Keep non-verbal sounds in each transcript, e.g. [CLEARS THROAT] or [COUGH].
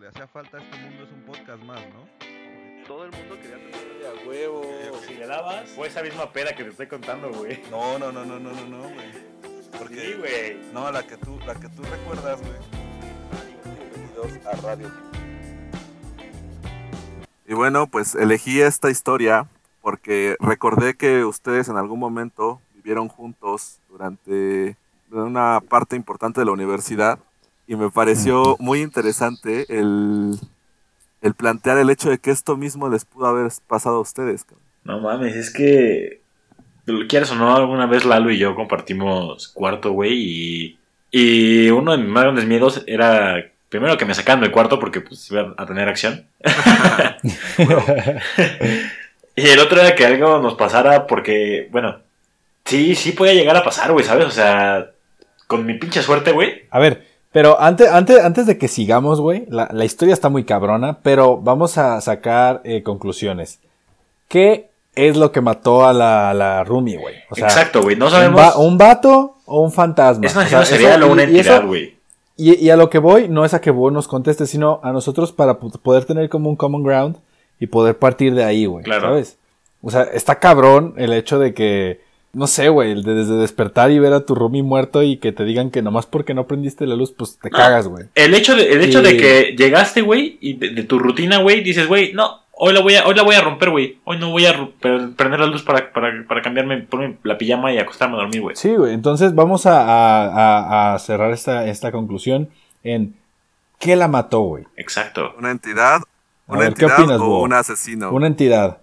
le hacía falta a este mundo es un podcast más, ¿no? Todo el mundo quería tener A huevo. Si le dabas, fue esa misma peda que te estoy contando, güey. No, no, no, no, no, no, no, güey. Porque, Sí, güey. no, la que tú, la que tú recuerdas, güey. Bienvenidos a Radio. Y bueno, pues elegí esta historia porque recordé que ustedes en algún momento vivieron juntos durante una parte importante de la universidad y me pareció muy interesante el, el plantear el hecho de que esto mismo les pudo haber pasado a ustedes. cabrón. No mames, es que. Quieras o no, alguna vez Lalo y yo compartimos cuarto, güey, y. Y uno de mis más grandes miedos era. Primero que me sacaran del cuarto porque pues iba a tener acción. [LAUGHS] [LAUGHS] y el otro era que algo nos pasara porque, bueno, sí, sí podía llegar a pasar, güey, ¿sabes? O sea, con mi pinche suerte, güey. A ver, pero antes, antes, antes de que sigamos, güey, la, la historia está muy cabrona, pero vamos a sacar eh, conclusiones. ¿Qué es lo que mató a la, la Rumi, güey? O sea, Exacto, güey, no ¿un, sabemos. va- un vato o un fantasma? ¿Es una O sea, asesino serial eso- o una entidad, güey? Y, y a lo que voy, no es a que vos nos conteste, sino a nosotros para poder tener como un common ground y poder partir de ahí, güey. Claro. ¿Sabes? O sea, está cabrón el hecho de que, no sé, güey, el de desde despertar y ver a tu roomie muerto y que te digan que nomás porque no prendiste la luz, pues te No. cagas, güey. El hecho de, el hecho Y- de que llegaste, güey, y de, de tu rutina, güey, dices, güey, no, hoy la voy a, hoy la voy a romper, güey. Hoy no voy a prender la luz para, para, para cambiarme, ponerme la pijama y acostarme a dormir, güey. Sí, güey. Entonces vamos a, a- a- a cerrar esta, esta conclusión en ¿qué la mató, güey? Exacto. ¿Una entidad? ¿Una ver, ¿qué entidad opinas, o un asesino? Una entidad.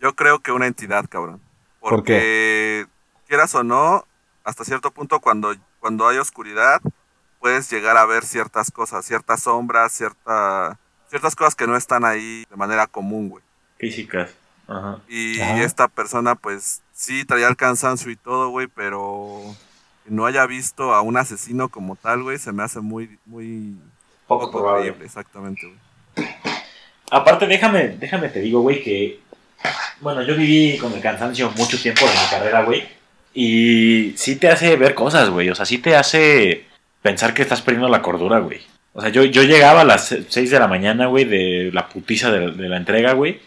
Yo creo que una entidad, cabrón. ¿Por Porque, quieras o no, hasta cierto punto cuando, cuando hay oscuridad, puedes llegar a ver ciertas cosas, ciertas sombras, cierta, ciertas cosas que no están ahí de manera común, güey. Físicas. Ajá. Y Ajá. esta persona, pues, sí traía el cansancio y todo, güey, pero que no haya visto a un asesino como tal, güey, se me hace muy, muy Poco probable. creíble, exactamente, güey. Aparte, déjame, déjame te digo, güey, que. Bueno, yo viví con el cansancio mucho tiempo de mi carrera, güey. Y sí te hace ver cosas, güey. O sea, sí te hace pensar que estás perdiendo la cordura, güey. O sea, yo, yo llegaba a las 6 de la mañana, güey, de la putiza de, la entrega, güey.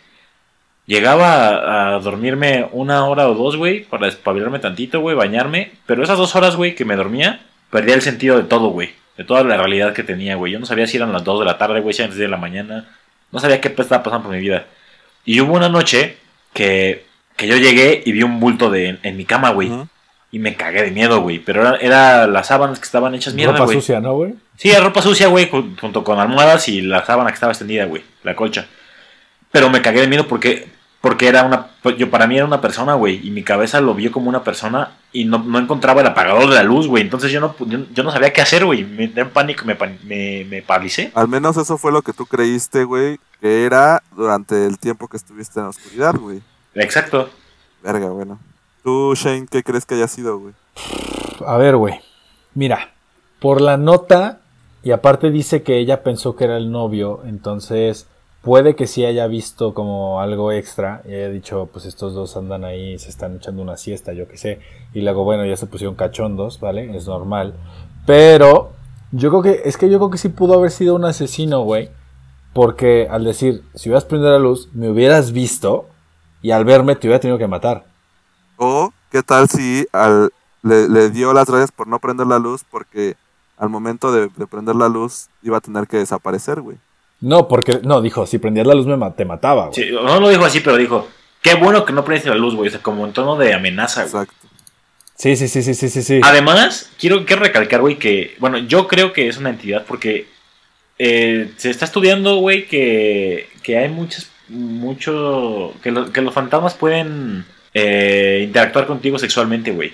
Llegaba a, a dormirme una hora o dos, güey, para despabilarme tantito, güey, bañarme. Pero esas dos horas, güey, que me dormía, perdía el sentido de todo, güey. De toda la realidad que tenía, güey. Yo no sabía si eran las 2 de la tarde, güey, si eran las 10 de la mañana. No sabía qué estaba pasando por mi vida. Y hubo una noche que, que yo llegué y vi un bulto de, en mi cama, güey. Y me cagué de miedo, güey. Pero era, era las sábanas que estaban hechas mierda, Ropa sucia, ¿no, güey? Sí, era ropa sucia, güey, jun- junto con almohadas y la sábana que estaba extendida, güey, la colcha. Pero me cagué de miedo porque, porque era una, pues, yo para mí era una persona, güey, y mi cabeza lo vio como una persona y no, no encontraba el apagador de la luz, güey. Entonces yo no, pu- yo, yo no sabía qué hacer, güey. Me dio pánico, me, me, me paralicé. Al menos eso fue lo que tú creíste, güey, que era durante el tiempo que estuviste en la oscuridad, güey. Exacto. Verga, bueno. Tú, Shane, ¿qué crees que haya sido, güey? A ver, güey. Mira, por la nota, y aparte dice que ella pensó que era el novio, entonces puede que sí haya visto como algo extra y haya dicho, pues estos dos andan ahí, se están echando una siesta, yo qué sé. Y luego, bueno, ya se pusieron cachondos, ¿vale? Es normal. Pero yo creo que, es que yo creo que sí pudo haber sido un asesino, güey. Porque al decir, si hubieras prendido la luz, me hubieras visto y al verme te hubiera tenido que matar. O, ¿qué tal si al, le, dio las gracias por no prender la luz porque al momento de, de prender la luz iba a tener que desaparecer, güey? No, porque, no, dijo, si prendías la luz me te mataba, güey. Sí, no lo dijo así, pero dijo, qué bueno que no prendiste la luz, güey. O sea, como en tono de amenaza, güey. Exacto. Sí, sí, sí, sí, sí, sí. sí. Además, quiero, quiero recalcar, güey, que, bueno, yo creo que es una entidad porque eh, se está estudiando, güey, que, que hay muchas, mucho, que, lo- que los fantasmas pueden eh, interactuar contigo sexualmente, güey.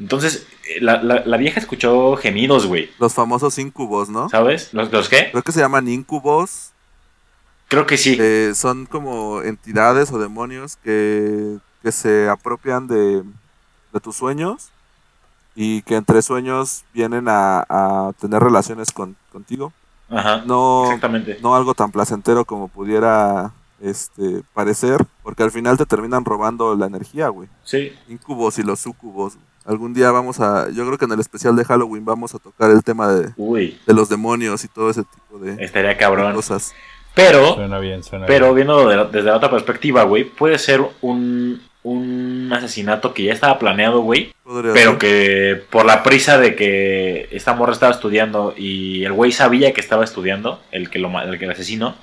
Entonces, eh, la, la- la vieja escuchó gemidos, güey, Los famosos incubos, ¿no? ¿sabes? ¿Los, los qué? Creo que se llaman incubos. Creo que sí. eh, son como entidades o demonios que, que se apropian de, de tus sueños y que entre sueños vienen a, a tener relaciones con, contigo. Ajá, No, exactamente. no algo tan placentero como pudiera este parecer, porque al final te terminan robando la energía, güey. Sí. Incubos y los sucubos. algún día vamos a, yo creo que en el especial de Halloween vamos a tocar el tema de, Uy, de los demonios y todo ese tipo de, estaría cabrón. cosas. Pero, Suena bien, suena pero bien. viendo de la- desde la otra perspectiva, güey, puede ser un, un asesinato que ya estaba planeado, güey. Pero ser. que por la prisa de que esta morra estaba estudiando y el güey sabía que estaba estudiando, el que lo ma- el que el asesino,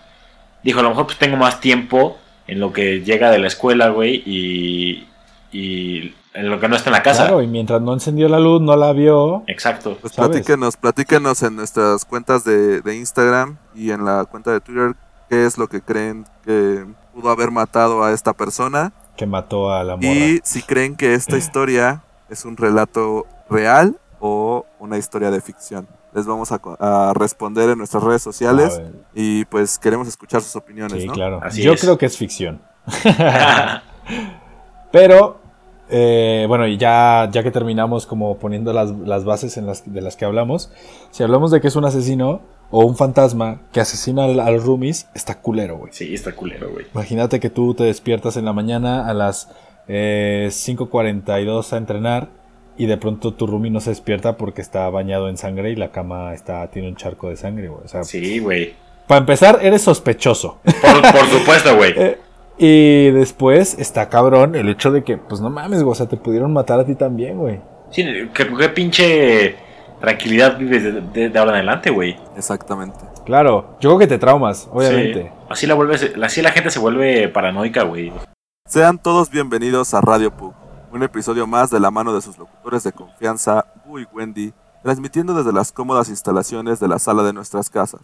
dijo, a lo mejor pues tengo más tiempo en lo que llega de la escuela, güey, y, y en lo que no está en la casa. Claro, y mientras no encendió la luz, no la vio. Exacto. Pues ¿sabes? platíquenos, platíquenos en nuestras cuentas de, de Instagram y en la cuenta de Twitter qué es lo que creen que pudo haber matado a esta persona Que mató a la morra. y si creen que esta [CLEARS THROAT] historia es un relato real o una historia de ficción. Les vamos a, responder en nuestras redes sociales y pues queremos escuchar sus opiniones, sí, ¿no? claro. Así Yo es. creo que es ficción. [LAUGHS] [LAUGHS] Pero, eh, bueno, y ya, ya que terminamos como poniendo las, las bases en las, de las que hablamos, si hablamos de que es un asesino o un fantasma que asesina al- a los roomies, está culero, güey. sí, está culero, güey. Imagínate que tú te despiertas en la mañana a las eh, 5.42 a entrenar y de pronto tu roomie no se despierta porque está bañado en sangre y la cama está tiene un charco de sangre, güey. O sea, Sí, güey. para empezar, eres sospechoso. Por, por supuesto, güey. [LAUGHS] Eh, y después está cabrón el hecho de que, pues no mames, güey, o sea, te pudieron matar a ti también, güey. Sí, ¿qué, qué pinche tranquilidad vives de, de- de ahora en adelante, güey. Exactamente. Claro, yo creo que te traumas, obviamente. Sí. Así la vuelves, así la gente se vuelve paranoica, güey. Sean todos bienvenidos a Radio Pug, un episodio más de la mano de sus locutores de confianza, Bu y Wendy, transmitiendo desde las cómodas instalaciones de la sala de nuestras casas.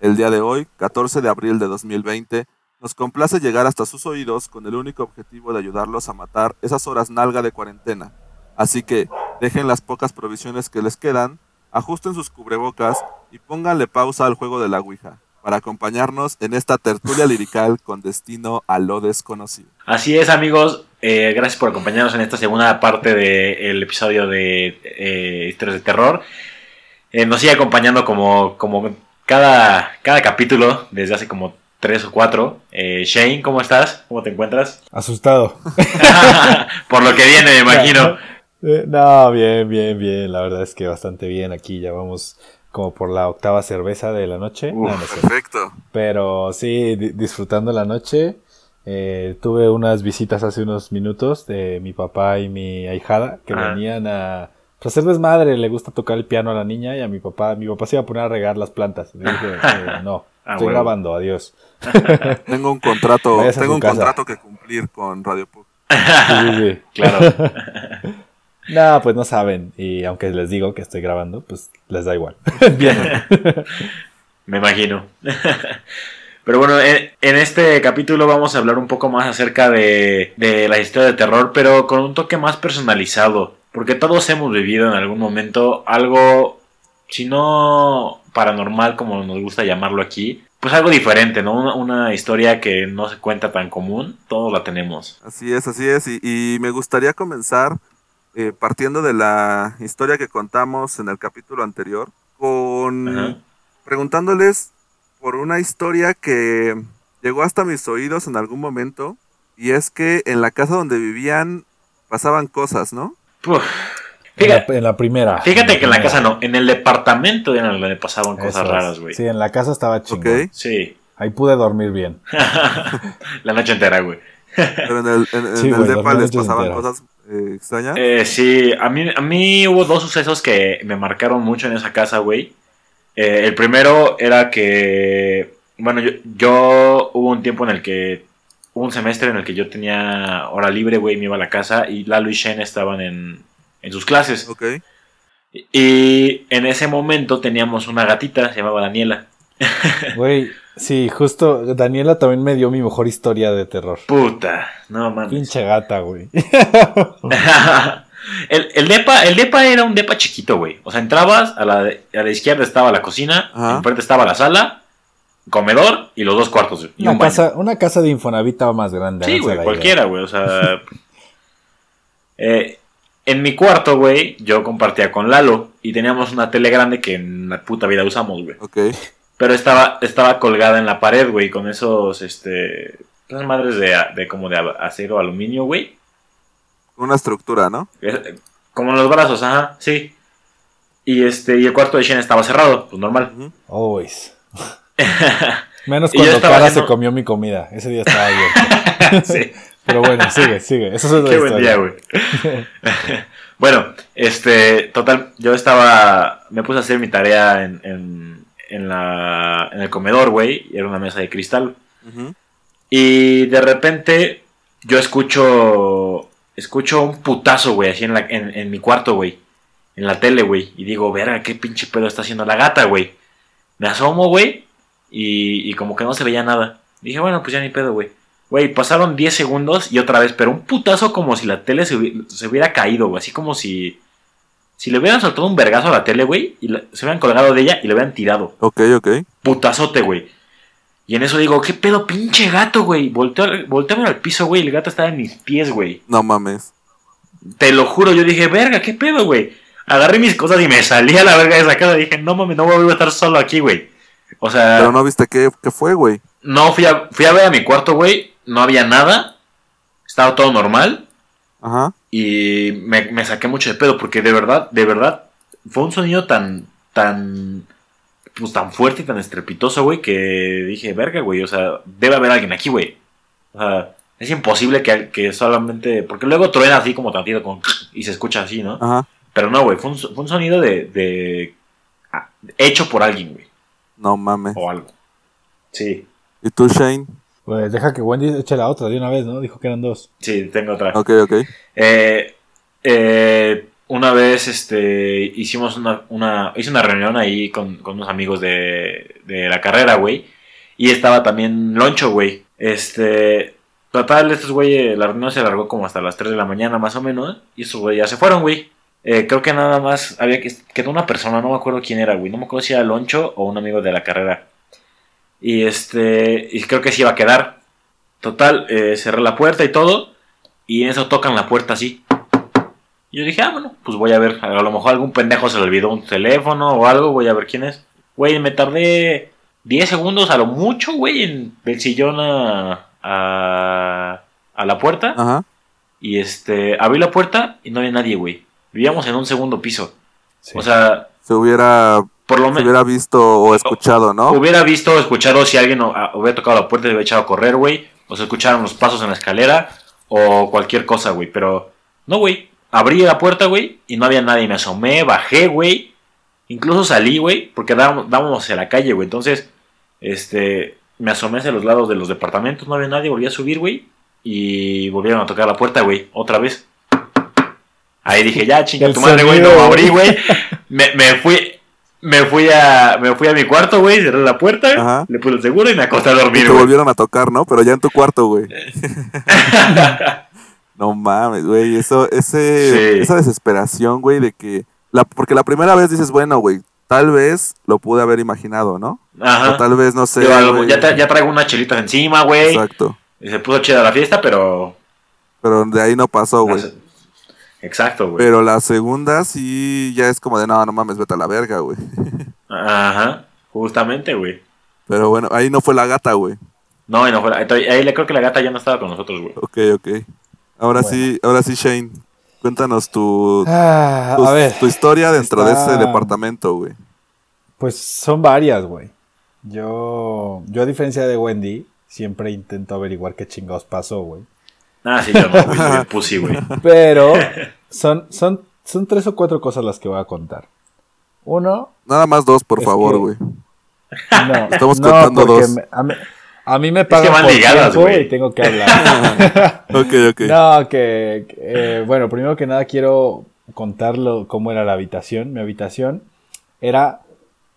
El día de hoy, 14 de abril de 2020, nos complace llegar hasta sus oídos con el único objetivo de ayudarlos a matar esas horas nalga de cuarentena. Así que dejen las pocas provisiones que les quedan, ajusten sus cubrebocas y pónganle pausa al juego de la Ouija, para acompañarnos en esta tertulia lirical con destino a lo desconocido. Así es, amigos. Eh, gracias por acompañarnos en esta segunda parte del episodio de eh, Historias de Terror. Eh, nos sigue acompañando como, como cada, cada capítulo, desde hace como tres o cuatro. Eh, Shane, ¿cómo estás? ¿Cómo te encuentras? [LAUGHS] Asustado. [LAUGHS] por lo que viene, me imagino. Eh, No, bien, bien, bien. La verdad es que bastante bien. Aquí ya vamos como por la octava cerveza de la noche. Uf. No, no es cierto. Perfecto. Pero sí, di- disfrutando la noche. Eh, tuve unas visitas hace unos minutos de mi papá y mi ahijada que Ah. venían a pues, hacer desmadre. Le gusta tocar el piano a la niña y a mi papá. Mi papá se iba a poner a regar las plantas. Le dije, [LAUGHS] eh, no, Ah, estoy grabando, adiós. [LAUGHS] Tengo un contrato, [LAUGHS] tengo un casa. contrato que cumplir con Radio Pug. [LAUGHS] Sí, sí, sí. Claro. No, pues no saben. Y aunque les digo que estoy grabando, pues les da igual. Bien. Me imagino. Pero bueno, en, en este capítulo vamos a hablar un poco más acerca de, de la historia de terror, pero con un toque más personalizado. Porque todos hemos vivido en algún momento algo, si no paranormal como nos gusta llamarlo aquí, pues algo diferente, ¿no? Una, una historia que no se cuenta tan común, todos la tenemos. Así es, así es. Y, y me gustaría comenzar eh, partiendo de la historia que contamos en el capítulo anterior, con Ajá. preguntándoles por una historia que llegó hasta mis oídos en algún momento. Y es que en la casa donde vivían pasaban cosas, ¿no? Puf. En la, Fíjate, en la primera. fíjate que en la casa no, en el departamento era donde pasaban cosas es. raras, güey. Sí, en la casa estaba. Ok. Sí. Ahí pude dormir bien. [LAUGHS] la noche entera, güey. Pero en el, en- el depa les pasaban cosas eh, extrañas. Eh, sí, a mí, a mí hubo dos sucesos que me marcaron mucho en esa casa, güey. Eh, el primero era que, bueno, yo, yo hubo un tiempo en el que, hubo un semestre en el que yo tenía hora libre, güey, me iba a la casa y Lalo y Shen estaban en, en sus clases. Ok. Y en ese momento teníamos una gatita, se llamaba Daniela. [LAUGHS] Güey, sí, justo Daniela también me dio mi mejor historia de terror. Puta, no mames. Pinche gata, güey. [LAUGHS] el, el, depa, el depa era un depa chiquito, güey. O sea, entrabas, a la, a la izquierda estaba la cocina, Ajá. enfrente estaba la sala, comedor y los dos cuartos. Y Una un baño. casa, una casa de Infonavit más grande. Sí, güey, cualquiera, güey. O sea. [LAUGHS] eh, en mi cuarto, güey, yo compartía con Lalo y teníamos una tele grande que en la puta vida usamos, güey. Ok. Pero estaba, estaba colgada en la pared, güey, con esos, este. Esas madres de, de como de acero aluminio, güey. Una estructura, ¿no? Como los brazos, ajá, sí. Y este, y el cuarto de Shane estaba cerrado, pues normal. Always. [LAUGHS] Menos yo cuando Cara haciendo- se comió mi comida. Ese día estaba [LAUGHS] abierto. sí. Pero bueno, sigue, sigue. Eso es otra Qué buen historia. día, güey. [LAUGHS] bueno, este, total, yo estaba, me puse a hacer mi tarea en, en, en la, en el comedor, güey, y era una mesa de cristal. Y de repente yo escucho, escucho un putazo, güey, así en, la, en, en mi cuarto, güey, en la tele, güey, y digo, verga, qué pinche pedo está haciendo la gata, güey. Me asomo, güey, y, y como que no se veía nada. Dije, bueno, pues ya ni pedo, güey. Güey, pasaron 10 segundos y otra vez, pero un putazo como si la tele se, hubi- se hubiera caído, güey. Así como si. Si le hubieran soltado un vergazo a la tele, güey, y la- se hubieran colgado de ella y le hubieran tirado. Ok, ok. Putazote, güey. Y en eso digo, ¿qué pedo, pinche gato, güey? Volteo, al- volteo al piso, güey, el gato estaba en mis pies, güey. No mames. Te lo juro, yo dije, verga, ¿qué pedo, güey? Agarré mis cosas y me salí a la verga de esa casa. Dije, no mames, no voy a estar solo aquí, güey. O sea. Pero no viste qué, qué fue, güey. No, fui a, fui a ver a mi cuarto, güey. No había nada. Estaba todo normal. Ajá. Y me, me saqué mucho de pedo. Porque de verdad, de verdad, fue un sonido tan, tan, pues tan fuerte y tan estrepitoso, güey, que dije, verga, güey. O sea, debe haber alguien aquí, güey. O sea, es imposible que, que solamente. Porque luego truena así como tantito con, y se escucha así, ¿no? Ajá. Pero no, güey. Fue un, fue un sonido de, de. hecho por alguien, güey. No mames. O algo. Sí, ¿Y tú, Shane? Pues deja que Wendy eche la otra de una vez, ¿no? Dijo que eran dos. sí, tengo otra. Ok, ok. Eh, eh, una vez este, hicimos una, una, hice una reunión ahí con, con unos amigos de, de la carrera, güey. Y estaba también Loncho, güey. Este, total, estos güey, la reunión se alargó como hasta las 3 de la mañana más o menos. Y estos güey ya se fueron, güey. Eh, creo que nada más había que quedó una persona, no me acuerdo quién era, güey. No me acuerdo si era Loncho o un amigo de la carrera. Y este, y creo que se iba a quedar. Total, eh, cerré la puerta y todo. Y en eso tocan la puerta así. Y yo dije, ah, bueno, pues voy a ver. A lo mejor algún pendejo se le olvidó un teléfono o algo. Voy a ver quién es. Güey, me tardé 10 segundos a lo mucho, güey, en del sillón a, a, a la puerta. Ajá. Y este, abrí la puerta y no había nadie, güey. Vivíamos en un segundo piso. Sí. O sea, Se hubiera, por lo se menos hubiera visto o escuchado, ¿no? hubiera visto o escuchado si alguien hubiera tocado la puerta y hubiera echado a correr, güey. O se escucharon los pasos en la escalera o cualquier cosa, güey. Pero no, güey. Abrí la puerta, güey, y no había nadie. Me asomé, bajé, güey. Incluso salí, güey, porque dábamos, dábamos hacia la calle, güey. Entonces, este, me asomé hacia los lados de los departamentos, no había nadie, volví a subir, güey. Y volvieron a tocar la puerta, güey, otra vez. Ahí dije, ya, chinga tu madre, güey, no abrí, güey. [LAUGHS] Me, me fui, me fui a, me fui a mi cuarto, güey, cerré la puerta, Ajá. le puse el seguro y me acosté a Y dormir, te volvieron a tocar, ¿no? Pero ya en tu cuarto, güey. [LAUGHS] No mames, güey. Eso, ese, Sí. esa desesperación, güey, de que. La, porque la primera vez dices, bueno, güey, tal vez lo pude haber imaginado, ¿no? O Ajá. tal vez, no sé. Güey. ya, ya traigo unas chelitas encima, güey. Exacto. Y se puso chida la fiesta, pero. Pero de ahí no pasó, güey. Exacto, güey. Pero la segunda sí ya es como de, no, no mames, vete a la verga, güey. [LAUGHS] Ajá. Justamente, güey. Pero bueno, ahí no fue la gata, güey. No, y no fue la- ahí le creo que la gata ya no estaba con nosotros, güey. Ok, ok. Ahora sí, ahora sí, Shane. Cuéntanos tu, Ah, tu, a ver, tu historia dentro de ese departamento, güey. pues son varias, güey. Yo, yo a diferencia de Wendy, siempre intento averiguar qué chingados pasó, güey. Ah, sí, yo no, [LAUGHS] güey. soy un pussy, güey. Pero [LAUGHS] son, son, son tres o cuatro cosas las que voy a contar. Uno, Nada más dos, por Es favor, que- güey. no, [LAUGHS] Estamos no, contando dos. me- a, mí, a mí me pagan van por ligadas, tiempo güey. y tengo que hablar. Ok, ok. No, que, que, eh, bueno, primero que nada quiero contarlo cómo era la habitación. Mi habitación era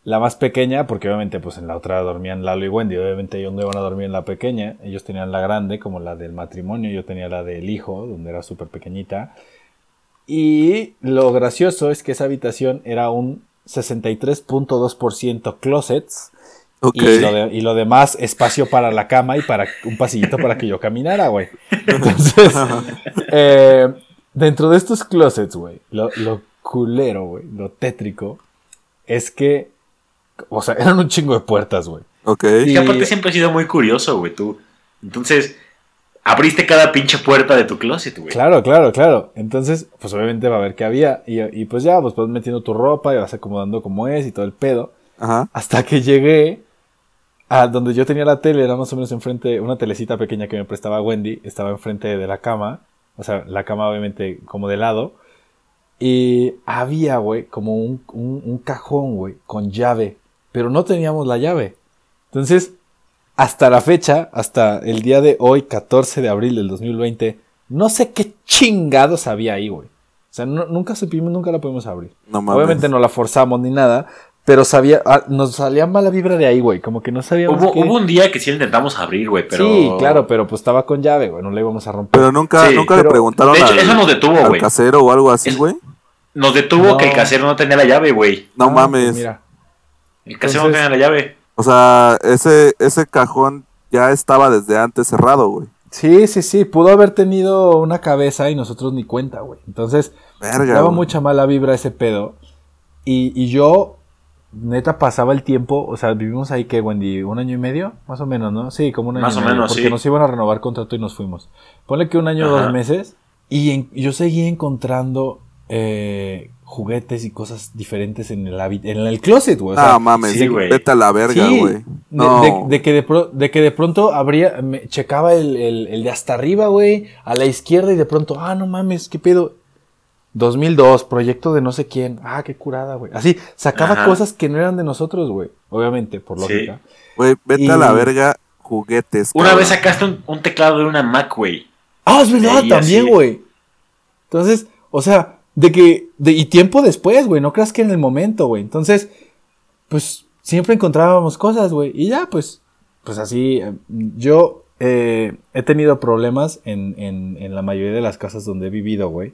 la más pequeña, porque obviamente pues en la otra dormían Lalo y Wendy, obviamente ellos no iban a dormir en la pequeña, ellos tenían la grande como la del matrimonio, yo tenía la del hijo, donde era súper pequeñita. Y lo gracioso es que esa habitación era un 63.2% closets Ok. y, lo de- y lo demás, espacio para la cama y para un pasillito para que yo caminara, güey. Entonces, [LAUGHS] eh, dentro de estos closets, güey, lo, lo culero, güey, lo tétrico, es que, o sea, [LAUGHS] eran un chingo de puertas, güey. Ok. Es Y- que aparte siempre he sido muy curioso, güey, tú. Entonces, abriste cada pinche puerta de tu closet, güey. Claro, claro, claro. Entonces, pues obviamente va a ver qué había. Y, y pues ya, pues vas metiendo tu ropa y vas acomodando como es y todo el pedo. Ajá. Hasta que llegué a donde yo tenía la tele, era más o menos enfrente, una telecita pequeña que me prestaba Wendy, estaba enfrente de la cama. O sea, la cama obviamente como de lado. Y había, güey, como un, un, un cajón, güey, con llave. Pero no teníamos la llave. Entonces, hasta la fecha, hasta el día de hoy, 14 de abril del 2020, no sé qué chingados había ahí, güey. O sea, no- nunca supimos, nunca la pudimos abrir. No mames. Obviamente no la forzamos ni nada, pero sabía, ah, nos salía mala vibra de ahí, güey. Como que no sabíamos Hubo, qué- hubo un día que sí intentamos abrir, güey, pero... Sí, claro, pero pues estaba con llave, güey. No la íbamos a romper. Pero nunca, Sí, nunca le preguntaron De hecho, al, eso nos detuvo, al güey. casero o algo así, Es- güey. Nos detuvo No. que el casero no tenía la llave, güey. No Ah, pues mames. mira. Casero no Entonces- tenía la llave. O sea, ese, ese cajón ya estaba desde antes cerrado, güey. Sí, sí, sí. Pudo haber tenido una cabeza y nosotros ni cuenta, güey. Entonces, Verga. daba güey. mucha mala vibra ese pedo. Y, y yo, neta, pasaba el tiempo. O sea, vivimos ahí que, Wendy, un año y medio, más o menos, ¿no? Sí, como un año Más y o medio, menos, Porque sí. nos iban a renovar contrato y nos fuimos. Ponle que un año o dos meses. Y en- yo seguía encontrando eh, juguetes y cosas diferentes en el, en el closet, güey. O sea, Ah, mames. sí, güey. Vete a la verga, Sí, güey. de- No. De, de que de, pro- de que de pronto abría, me checaba el, el- el de hasta arriba, güey, a la izquierda y de pronto, ah, no mames, qué pedo. 2002, proyecto de no sé quién. Ah, qué curada, güey. Así, sacaba Ajá. cosas que no eran de nosotros, güey. Obviamente, por lógica. Güey, vete Y- a la verga, juguetes. Una cabrón. vez sacaste un, un teclado de una Mac, güey. Ah, es verdad, también, güey. Entonces, o sea, de que, de, y tiempo después, güey, no creas que en el momento, güey. Entonces, pues, siempre encontrábamos cosas, güey. Y ya, pues, pues así, eh, yo eh, he tenido problemas en, en, en la mayoría de las casas donde he vivido, güey.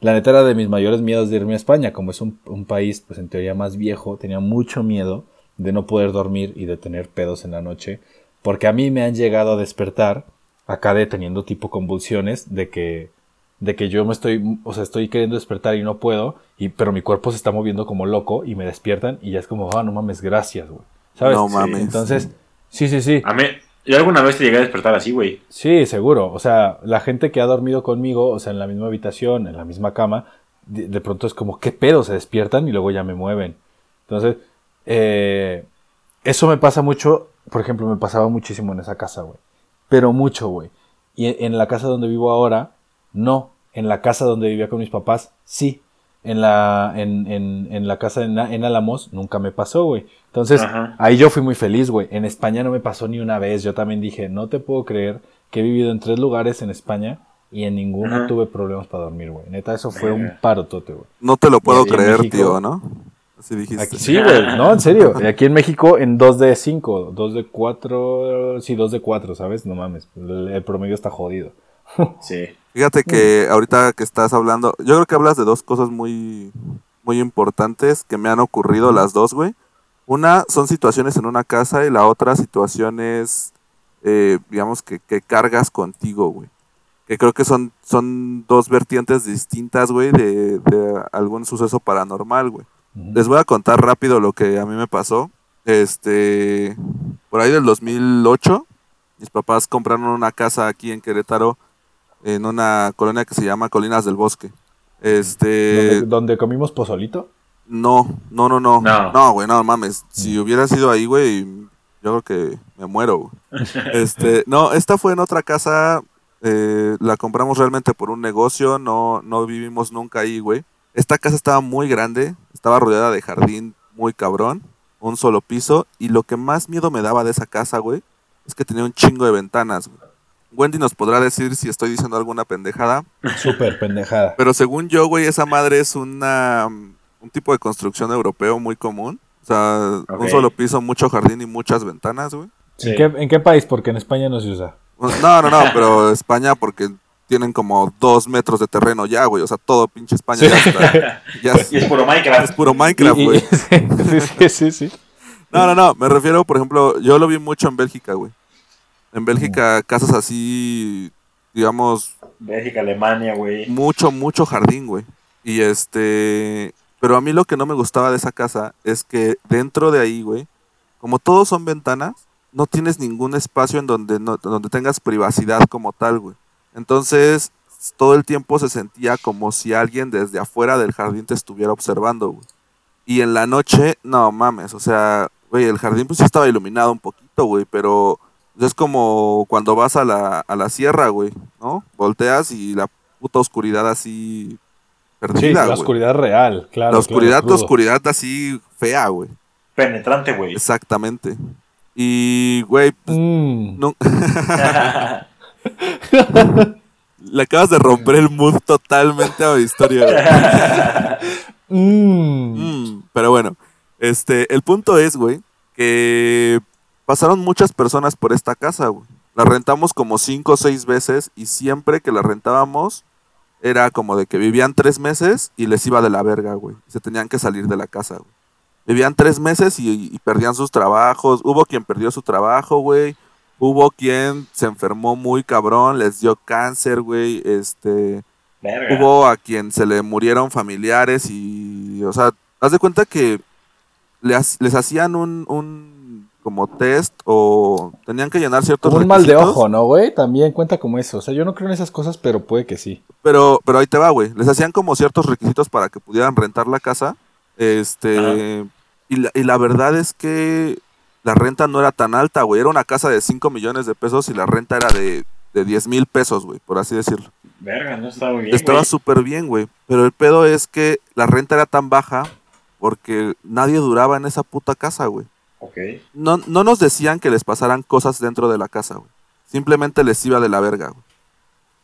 La neta era de mis mayores miedos de irme a España, como es un, un país, pues en teoría más viejo, tenía mucho miedo de no poder dormir y de tener pedos en la noche, porque a mí me han llegado a despertar acá de teniendo tipo convulsiones de que de que yo me estoy, o sea, estoy queriendo despertar y no puedo, y pero mi cuerpo se está moviendo como loco y me despiertan y ya es como, ah, no mames, gracias, güey. ¿Sabes? No mames. Entonces, sí, sí, sí. A mí, yo alguna vez te llegué a despertar así, güey. Sí, seguro. O sea, la gente que ha dormido conmigo, o sea, en la misma habitación, en la misma cama, de, de pronto es como, ¿qué pedo? Se despiertan y luego ya me mueven. Entonces, eh, eso me pasa mucho, por ejemplo, me pasaba muchísimo en esa casa, güey. Pero mucho, güey. Y en, en la casa donde vivo ahora, no. En la casa donde vivía con mis papás, sí. En la, en, en, en la casa en, en Álamos nunca me pasó, güey. Entonces, Ajá. ahí yo fui muy feliz, güey. En España no me pasó ni una vez. Yo también dije, no te puedo creer que he vivido en tres lugares en España y en ninguno Ajá. tuve problemas para dormir, güey. Neta, eso fue un parotote, güey. No te lo puedo Y creer, México- tío, ¿no? Así dijiste. Aquí sí, güey. No, en serio. Y Aquí en México en 2 de 5, 2 de 4, sí, 2 de 4, ¿sabes? No mames. El, el promedio está jodido. Sí. Fíjate que ahorita que estás hablando, yo creo que hablas de dos cosas muy, muy importantes que me han ocurrido las dos, güey. Una son situaciones en una casa y la otra situaciones, eh, digamos, que, que cargas contigo, güey. Que creo que son, son dos vertientes distintas, güey, de, de algún suceso paranormal, güey. Les voy a contar rápido lo que a mí me pasó. Este, por ahí del 2008, mis papás compraron una casa aquí en Querétaro, en una colonia que se llama Colinas del Bosque. Este, ¿Donde, donde comimos pozolito? no, no, no, no, No. no, güey, no mames. Si hubiera sido ahí, güey, yo creo que me muero. güey. [LAUGHS] Este, no, esta fue en otra casa. eh, la compramos realmente por un negocio. No, no vivimos nunca ahí, güey. Esta casa estaba muy grande. Estaba rodeada de jardín muy cabrón. Un solo piso. Y lo que más miedo me daba de esa casa, güey, es que tenía un chingo de ventanas, güey. Wendy nos podrá decir si estoy diciendo alguna pendejada. Súper pendejada. Pero según yo, güey, esa madre es una un tipo de construcción europeo muy común. O sea, un solo piso, mucho jardín y muchas ventanas, güey. Sí. ¿En, qué, en qué país? Porque en España no se usa. No, no, no, pero España porque tienen como dos metros de terreno ya, güey. O sea, todo pinche España Sí. [LAUGHS] ya está. Ya es, Y es puro es Minecraft. puro Minecraft, Y- y- güey. [LAUGHS] sí, sí, sí, sí. No, no, no. Me refiero, por ejemplo, yo lo vi mucho en Bélgica, güey. En. Bélgica, casas así, digamos, Bélgica, Alemania, güey. mucho, mucho jardín, güey. Y este, pero a mí lo que no me gustaba de esa casa es que dentro de ahí, güey, como todos son ventanas, no tienes ningún espacio en donde, no, donde tengas privacidad como tal, güey. Entonces, todo el tiempo se sentía como si alguien desde afuera del jardín te estuviera observando, güey. Y en la noche, no mames, o sea, güey, el jardín pues sí estaba iluminado un poquito, güey, pero es como cuando vas a la, a la sierra, güey, ¿no? Volteas y la puta oscuridad así Sí, perdida, la güey. oscuridad real, claro. la oscuridad, claro, la oscuridad así fea, güey. Penetrante, güey. Exactamente. Y, güey, pues, Mm. no, [LAUGHS] le acabas de romper el mood totalmente a mi historia, güey. [LAUGHS] Mm. Mm, pero bueno, este, el punto es, güey, que pasaron muchas personas por esta casa, güey. La rentamos como cinco o seis veces y siempre que la rentábamos era como de que vivían tres meses y les iba de la verga, güey. Se tenían que salir de la casa, güey. Vivían tres meses y, y perdían sus trabajos. Hubo quien perdió su trabajo, güey. Hubo quien se enfermó muy cabrón, les dio cáncer, güey. Este, Verga. Hubo a quien se le murieron familiares y, o sea, haz de cuenta que le ha- les hacían un, un como test o tenían que llenar ciertos un mal de requisitos, ojo, ¿no, güey? También cuenta como eso. O sea, yo no creo en esas cosas, pero puede que sí. Pero, pero ahí te va, güey. Les hacían como ciertos requisitos para que pudieran rentar la casa. Este, y la, y la verdad es que la renta no era tan alta, güey. Era una casa de 5 millones de pesos y la renta era de, de 10 mil pesos, güey, por así decirlo. Verga, no estaba bien. Estaba súper bien, güey. Pero el pedo es que la renta era tan baja porque nadie duraba en esa puta casa, güey. No, no nos decían que les pasaran cosas dentro de la casa, güey. Simplemente les iba de la verga, güey.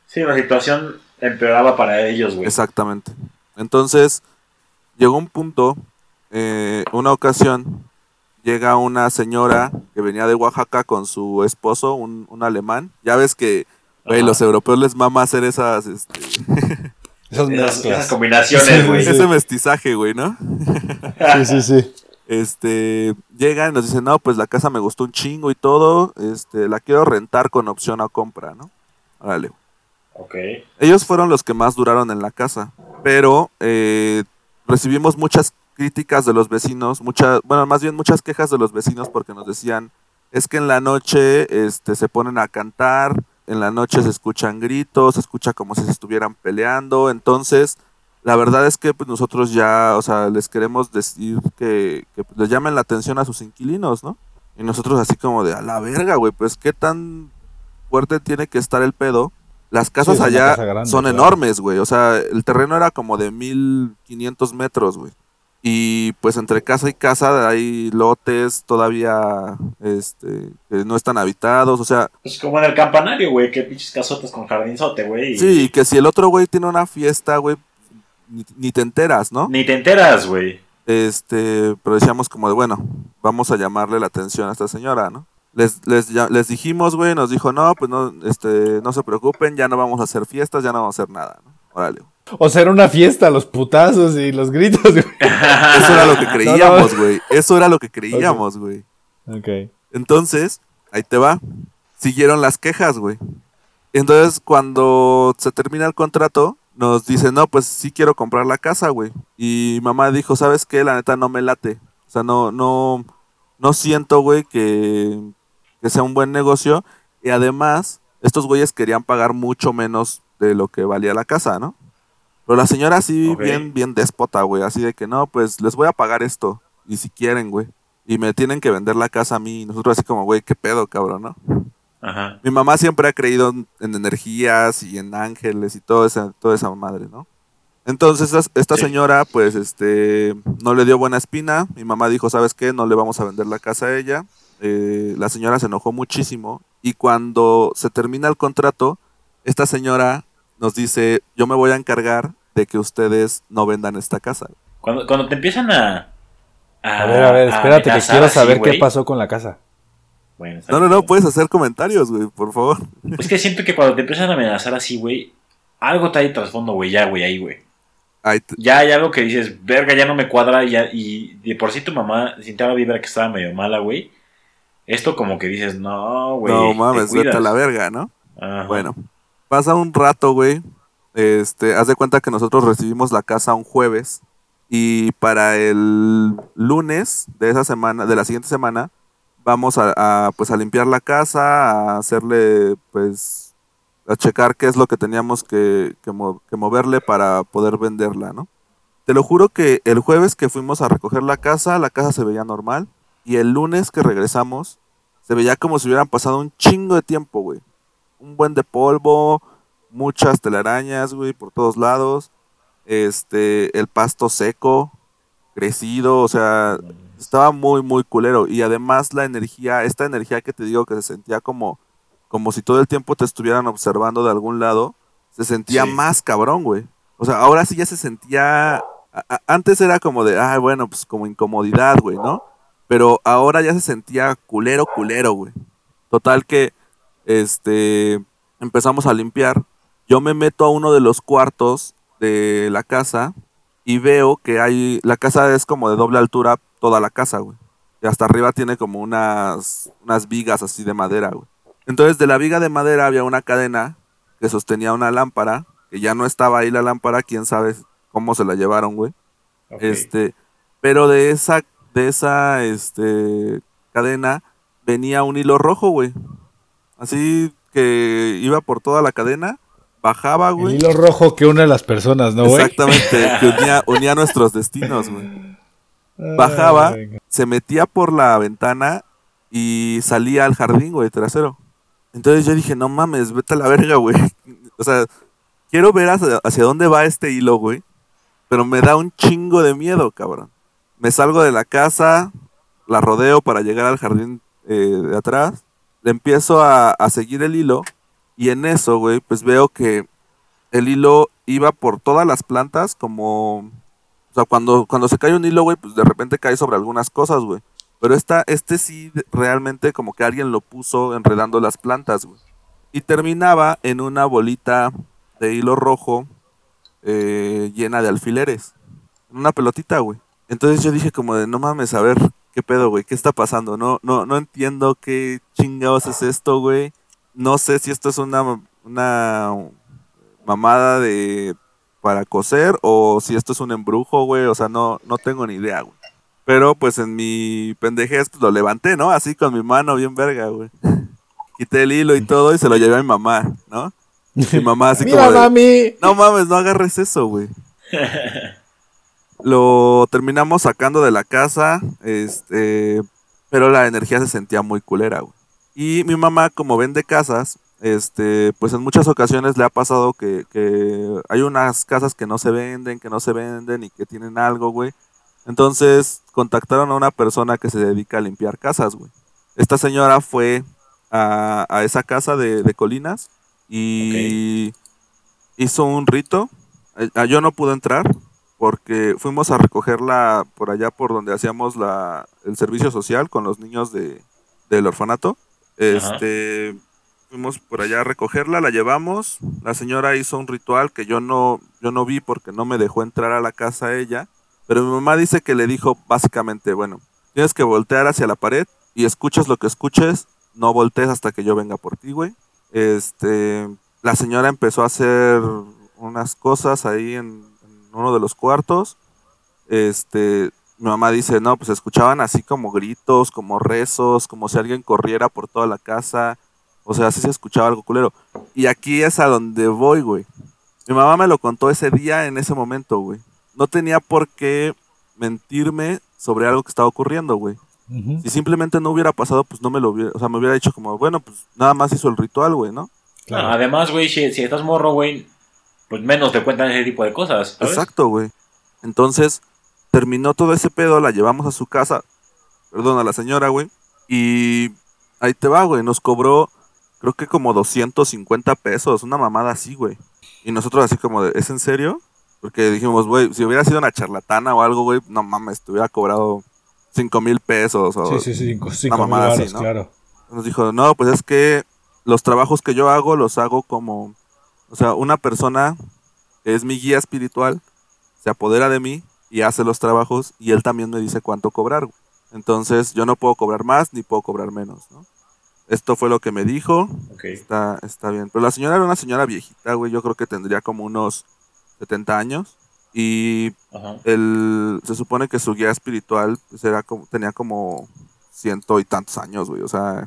Sí, la situación empeoraba para ellos, güey. Exactamente. Entonces, llegó un punto, eh, una ocasión, llega una señora que venía de Oaxaca con su esposo, un, un alemán. Ya ves que, güey, los europeos les mama hacer esas, este, [LAUGHS] Esas Esas, mezclas. esas combinaciones, Sí, güey. sí. ese mestizaje, güey, ¿no? Sí, sí, sí. [LAUGHS] Este, llegan y nos dicen, no, pues la casa me gustó un chingo y todo, este, la quiero rentar con opción a compra, ¿no? Órale. Ok. Ellos fueron los que más duraron en la casa, pero eh, recibimos muchas críticas de los vecinos, muchas, bueno, más bien muchas quejas de los vecinos porque nos decían, es que en la noche este, se ponen a cantar, en la noche se escuchan gritos, se escucha como si se estuvieran peleando, entonces la verdad es que pues, nosotros ya, o sea, les queremos decir que, que pues, les llamen la atención a sus inquilinos, ¿no? Y nosotros así como de, a la verga, güey, pues qué tan fuerte tiene que estar el pedo. Las casas es allá casa grande, son claro. enormes, güey. O sea, el terreno era como de 1500 metros, güey. Y pues entre casa y casa hay lotes todavía este, que no están habitados. O sea, Pues como en el campanario, güey. Qué pinches casotas con jardinzote, güey. y sí, que si el otro güey tiene una fiesta, güey, ni, ni te enteras, ¿no? Ni te enteras, güey. Este, pero decíamos como de, bueno, vamos a llamarle la atención a esta señora, ¿no? Les, les, ya- les dijimos, güey, nos dijo, no, pues no, este, no se preocupen, ya no vamos a hacer fiestas, ya no vamos a hacer nada, ¿no? Órale. O sea, era una fiesta, los putazos y los gritos, güey. [LAUGHS] Eso era lo que creíamos, güey. Eso era lo que creíamos, güey. Ok. Entonces, ahí te va. Siguieron las quejas, güey. Entonces, cuando se termina el contrato, nos dicen, no, pues sí quiero comprar la casa, güey. Y mamá dijo, ¿sabes qué? La neta no me late. O sea, no, no, no siento, güey, que, que sea un buen negocio. Y además, estos güeyes querían pagar mucho menos de lo que valía la casa, ¿no? Pero la señora sí, bien, bien déspota, güey. Así de que no, pues les voy a pagar esto. Y si quieren, güey. Y me tienen que vender la casa a mí. Y nosotros así como, güey, qué pedo, cabrón, ¿no? Ajá. Mi mamá siempre ha creído en, en energías y en ángeles y todo esa, toda esa madre, ¿no? Entonces esta, esta Sí. señora, pues, este, no le dio buena espina. Mi mamá dijo, ¿sabes qué? No le vamos a vender la casa a ella. Eh, la señora se enojó muchísimo. Y cuando se termina el contrato, esta señora nos dice, yo me voy a encargar de que ustedes no vendan esta casa. Cuando, cuando te empiezan a. A ver, a ver, espérate, que quiero así, saber qué pasó con la casa. Bueno, No, no, no, puedes hacer comentarios, güey, por favor. Es que siento que cuando te empiezan a amenazar así, güey, algo está ahí trasfondo, güey, ya, güey, ahí, güey. Ya hay algo que dices, verga, ya no me cuadra, y, ya, y de por sí tu mamá sintió la vibra que estaba medio mala, güey. Esto como que dices, no, güey. no te mames, vete cuidas". a la verga, ¿no? Ajá. Bueno, pasa un rato, güey. Este, haz de cuenta que nosotros recibimos la casa un jueves y para el lunes de esa semana, de la siguiente semana, vamos a, pues a limpiar la casa, a hacerle pues a checar qué es lo que teníamos que, que moverle para poder venderla, ¿no? Te lo juro que el jueves que fuimos a recoger la casa, la casa se veía normal y el lunes que regresamos se veía como si hubieran pasado un chingo de tiempo, güey. Un buen de polvo, muchas telarañas, güey, por todos lados. Este, el pasto seco, crecido, o sea, estaba muy, muy culero. Y además la energía, esta energía que te digo que se sentía como, como si todo el tiempo te estuvieran observando de algún lado, se sentía Sí. más cabrón, güey. O sea, ahora sí ya se sentía... a- antes era como de, ah, bueno, pues como incomodidad, güey, ¿no? Pero ahora ya se sentía culero, culero, güey. Total que, este, empezamos a limpiar. Yo me meto a uno de los cuartos de la casa y veo que hay, la casa es como de doble altura, toda la casa, güey. Y hasta arriba tiene como unas, unas vigas así de madera, güey. Entonces de la viga de madera había una cadena que sostenía una lámpara, que ya no estaba ahí la lámpara, quién sabe cómo se la llevaron, güey. Este, pero de esa, de esa, este, cadena venía un hilo rojo, güey. Así que iba por toda la cadena, bajaba, El güey. hilo rojo que une a las personas, ¿no, güey? Exactamente, que unía, [LAUGHS] unía nuestros destinos, güey. Bajaba, Ay, se metía por la ventana y salía al jardín, güey, trasero. Entonces yo dije, no mames, vete a la verga, güey. [LAUGHS] O sea, quiero ver hacia, hacia dónde va este hilo, güey. Pero me da un chingo de miedo, cabrón. Me salgo de la casa, la rodeo para llegar al jardín eh, de atrás. Le empiezo a, a seguir el hilo. Y en eso, güey, pues veo que el hilo iba por todas las plantas como... O sea, cuando, cuando se cae un hilo, güey, pues de repente cae sobre algunas cosas, güey. Pero esta, este sí realmente como que alguien lo puso enredando las plantas, güey. Y terminaba en una bolita de hilo rojo eh, llena de alfileres. Una pelotita, güey. Entonces yo dije como de, no mames, a ver, ¿qué pedo, güey? ¿Qué está pasando? No, no, no entiendo qué chingados es esto, güey. No sé si esto es una, una mamada de para coser o si esto es un embrujo, güey. O sea, no, no tengo ni idea, güey. Pero pues en mi pendejez pues, lo levanté, ¿no? Así con mi mano bien verga, güey. [LAUGHS] Quité el hilo y todo y se lo llevé a mi mamá, ¿no? Mi [LAUGHS] mamá así Mira, como de, mami. no mames, no agarres eso, güey. [LAUGHS] Lo terminamos sacando de la casa, este, pero la energía se sentía muy culera, güey. Y mi mamá, como vende casas, este, pues en muchas ocasiones le ha pasado que, que hay unas casas que no se venden, que no se venden y que tienen algo, güey. Entonces contactaron a una persona que se dedica a limpiar casas, güey. Esta señora fue a, a esa casa de, de colinas y hizo un rito. Eh, ah, Yo no pude entrar porque fuimos a recogerla por allá por donde hacíamos la, el servicio social con los niños de, del orfanato. Este, fuimos por allá a recogerla, la llevamos. La señora hizo un ritual que yo no, yo no vi porque no me dejó entrar a la casa ella. Pero mi mamá dice que le dijo básicamente, bueno, tienes que voltear hacia la pared y escuchas lo que escuches, no voltees hasta que yo venga por ti, güey. Este, la señora empezó a hacer unas cosas ahí en, en uno de los cuartos. Este, mi mamá dice, no, pues escuchaban así como gritos, como rezos, como si alguien corriera por toda la casa. O sea, así se escuchaba algo culero. Y aquí es a donde voy, güey. Mi mamá me lo contó ese día, en ese momento, güey. No tenía por qué mentirme sobre algo que estaba ocurriendo, güey. Ujú. Si simplemente no hubiera pasado, pues no me lo hubiera, o sea, me hubiera dicho como, bueno, pues nada más hizo el ritual, güey, ¿no? Claro. No, además, güey, si, si estás morro, güey, pues menos te cuentan ese tipo de cosas. ¿sabes? Exacto, güey. Entonces, terminó todo ese pedo, la llevamos a su casa, perdón, a la señora, güey, y ahí te va, güey, nos cobró, creo que como 250 pesos, una mamada así, güey. Y nosotros así como de, ¿es en serio? Porque dijimos, güey, si hubiera sido una charlatana o algo, güey, no mames, te hubiera cobrado 5 mil pesos o... Sí, sí, sí, cinco, cinco mil mamada así, ¿no? claro. Nos dijo, no, pues es que los trabajos que yo hago los hago como, o sea, una persona que es mi guía espiritual se apodera de mí y hace los trabajos y él también me dice cuánto cobrar. güey. Entonces yo no puedo cobrar más ni puedo cobrar menos, ¿no? Esto fue lo que me dijo, Ok. está, está bien. Pero la señora era una señora viejita, güey, yo creo que tendría como unos 70 años y Ajá. el, se supone que su guía espiritual pues, era como, tenía como ciento y tantos años, güey. O sea,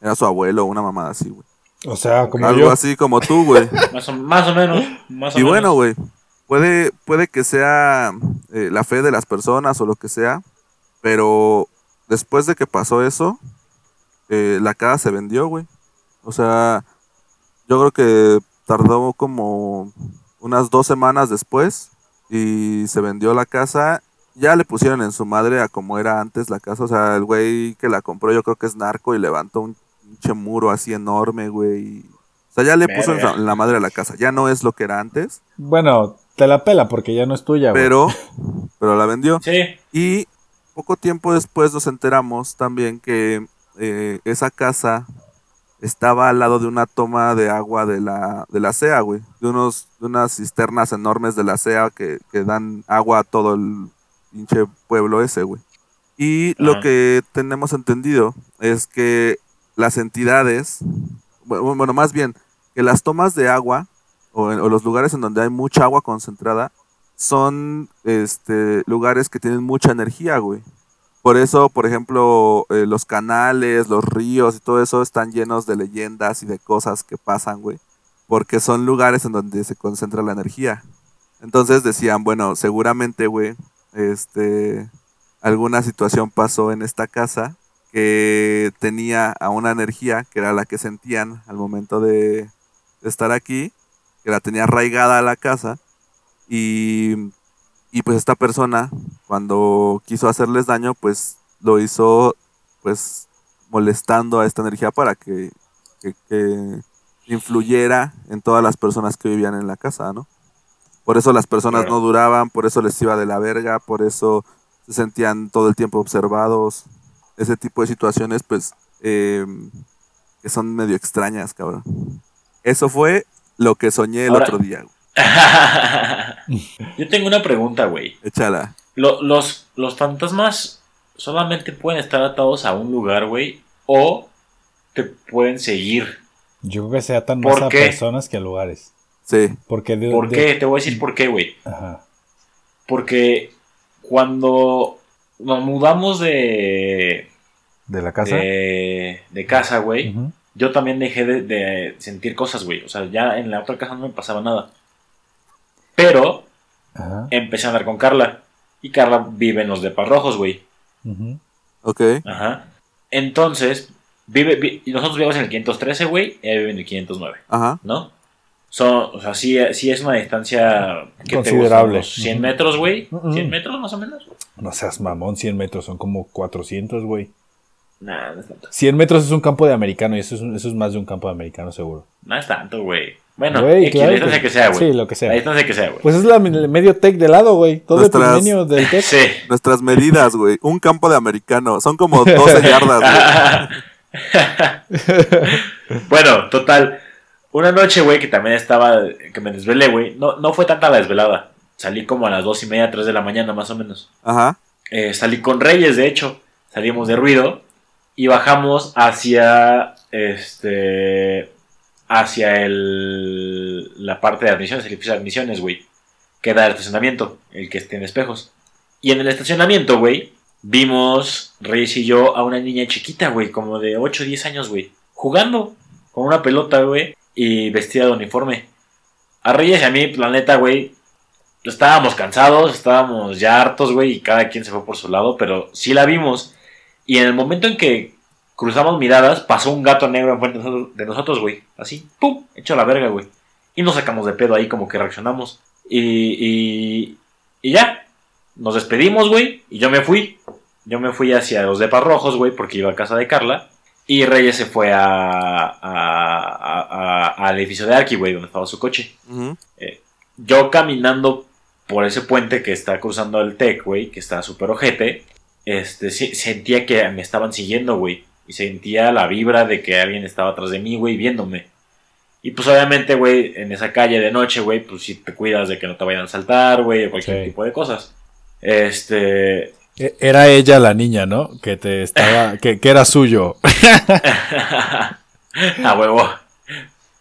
era su abuelo, una mamada así, güey. O sea, como Algo yo. así como tú, güey. [LAUGHS] Más o, más o menos. Más o Y bueno, güey, puede, puede que sea eh, la fe de las personas o lo que sea, pero después de que pasó eso, eh, la casa se vendió, güey. O sea, yo creo que tardó como unas dos semanas después y se vendió la casa. Ya le pusieron en su madre a como era antes la casa. O sea, el güey que la compró yo creo que es narco y levantó un pinche muro así enorme, güey. O sea, ya le puso en la madre a la casa. Ya no es lo que era antes. Bueno, te la pela porque ya no es tuya, güey. pero, [LAUGHS] pero la vendió. Sí. Y poco tiempo después nos enteramos también que eh, esa casa estaba al lado de una toma de agua de la, de la CEA, güey. De, unos, de unas cisternas enormes de la CEA que, que dan agua a todo el pinche pueblo ese, güey. Y lo que tenemos entendido es que las entidades, bu- bueno, más bien, que las tomas de agua o, en- o los lugares en donde hay mucha agua concentrada son este, lugares que tienen mucha energía, güey. Por eso, por ejemplo, eh, los canales, los ríos y todo eso están llenos de leyendas y de cosas que pasan, güey. Porque son lugares en donde se concentra la energía. Entonces decían, bueno, seguramente, güey, este, alguna situación pasó en esta casa que tenía a una energía que era la que sentían al momento de, estar aquí, que la tenía arraigada a la casa y, y pues esta persona cuando quiso hacerles daño pues lo hizo pues molestando a esta energía para que, que- que influyera en todas las personas que vivían en la casa, ¿no? Por eso las personas Claro. no duraban, por eso les iba de la verga, por eso se sentían todo el tiempo observados. Ese tipo de situaciones, pues, eh, que son medio extrañas, cabrón. Eso fue lo que soñé el Ahora- otro día. güey. Yo tengo una pregunta, güey. Échala. Lo- los, los fantasmas solamente pueden estar atados a un lugar, güey. O te pueden seguir. Yo creo que se atan ¿Por más a qué? personas que a lugares. Sí. Porque de, ¿Por de- qué? Te voy a decir por qué, güey. Ajá. Porque cuando nos mudamos de, ¿De la casa? de, de casa, güey, yo también dejé de, de sentir cosas, güey. O sea, ya en la otra casa no me pasaba nada. Pero Ajá. empecé a andar con Carla. Y Carla vive en los depas rojos, güey. Ujú. Ok. Ajá. Entonces, vive, vi- y nosotros vivimos en el 513, güey. Ella vive en el 509, Ajá. ¿no? Son, o sea, sí, sí es una distancia que te gusta, Considerable. unos 100 Ujú. metros, güey. Ujú. 100 metros más o menos. No seas mamón, 100 metros son como 400, güey. Nah, no es tanto. 100 metros es un campo de americano y eso es, un- eso es más de un campo de americano seguro. No es tanto, güey. Bueno, Güey, X, claro la distancia que, sea, güey. Sí, lo que La sea. distancia que sea, güey. Pues es la, el medio tech de lado, güey. Todo el Nuestras- medio del tech. sí. Nuestras medidas, güey. Un campo de americano. Son como [LAUGHS] 12 yardas, güey. [LAUGHS] bueno, total. Una noche, güey, que también estaba, que me desvelé, güey. No, no fue tanta la desvelada. Salí como a las dos y media, tres de la mañana, más o menos. Ajá. Eh, salí con Reyes, de hecho. Salimos de ruido y bajamos hacia, este, hacia el, la parte de admisiones, el edificio de admisiones, güey. Que da el estacionamiento, el que tiene espejos. Y en el estacionamiento, güey, vimos Reyes y yo a una niña chiquita, güey, como de 8 o 10 años, güey, jugando con una pelota, güey, y vestida de uniforme. A Reyes y a mí, la neta, güey, estábamos cansados, estábamos ya hartos, güey, y cada quien se fue por su lado, pero sí la vimos. Y en el momento en que cruzamos miradas, pasó un gato negro enfrente de nosotros- de nosotros, güey, así, ¡pum! Hecho la verga, güey. Y nos sacamos de pedo ahí, como que reaccionamos. Y, y, y ya, nos despedimos, güey, y yo me fui. Yo me fui hacia los depas rojos, güey, porque iba a casa de Carla. Y Reyes se fue a, a- a- a- al edificio de Arky, güey, donde estaba su coche. Ujú. Yo caminando por ese puente que está cruzando el TEC, güey, que está súper ojete, este, sentía que me estaban siguiendo, güey. Y sentía la vibra de que alguien estaba atrás de mí, güey, viéndome. Y pues obviamente, güey, en esa calle de noche, güey, pues sí te cuidas de que no te vayan a saltar, güey, o cualquier tipo de cosas. Este... E- Era ella la niña, ¿no? Que te estaba, [LAUGHS] que, que era suyo. [LAUGHS] A huevo.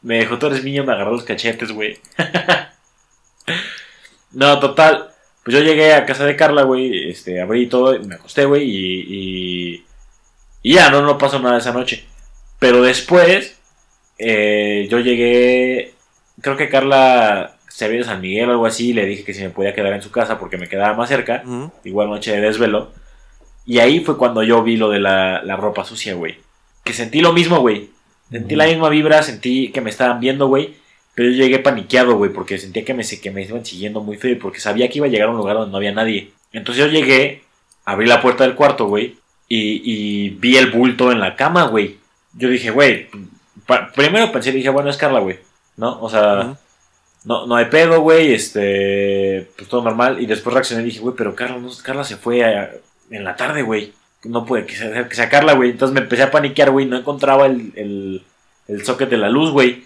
Me dijo, tú eres niño, me agarró los cachetes, güey. [LAUGHS] no, total. Pues yo llegué a casa de Carla, güey. Este, abrí todo, me acosté, güey. Y, y, Y ya, no, no pasó nada esa noche. Pero después, eh, yo llegué, creo que Carla se había ido a San Miguel o algo así, y le dije que si me podía quedar en su casa porque me quedaba más cerca, igual noche de desvelo. Y ahí fue cuando yo vi lo de la, la ropa sucia, güey. Que sentí lo mismo, güey. Sentí la misma vibra, sentí que me estaban viendo, güey. Pero yo llegué paniqueado, güey, porque sentía que me, que me iban siguiendo muy feo y porque sabía que iba a llegar a un lugar donde no había nadie. Entonces yo llegué, abrí la puerta del cuarto, güey, y, y vi el bulto en la cama, güey. Yo dije, güey, primero pensé, dije, bueno, es Carla, güey, ¿no? O sea, no, no hay pedo, güey, este, pues todo normal. Y después reaccioné y dije, güey, pero Carla, no- Carla se fue a- en la tarde, güey. No puede que sea, que sea Carla, güey. Entonces me empecé a paniquear, güey, no encontraba el, el, el socket de la luz, güey.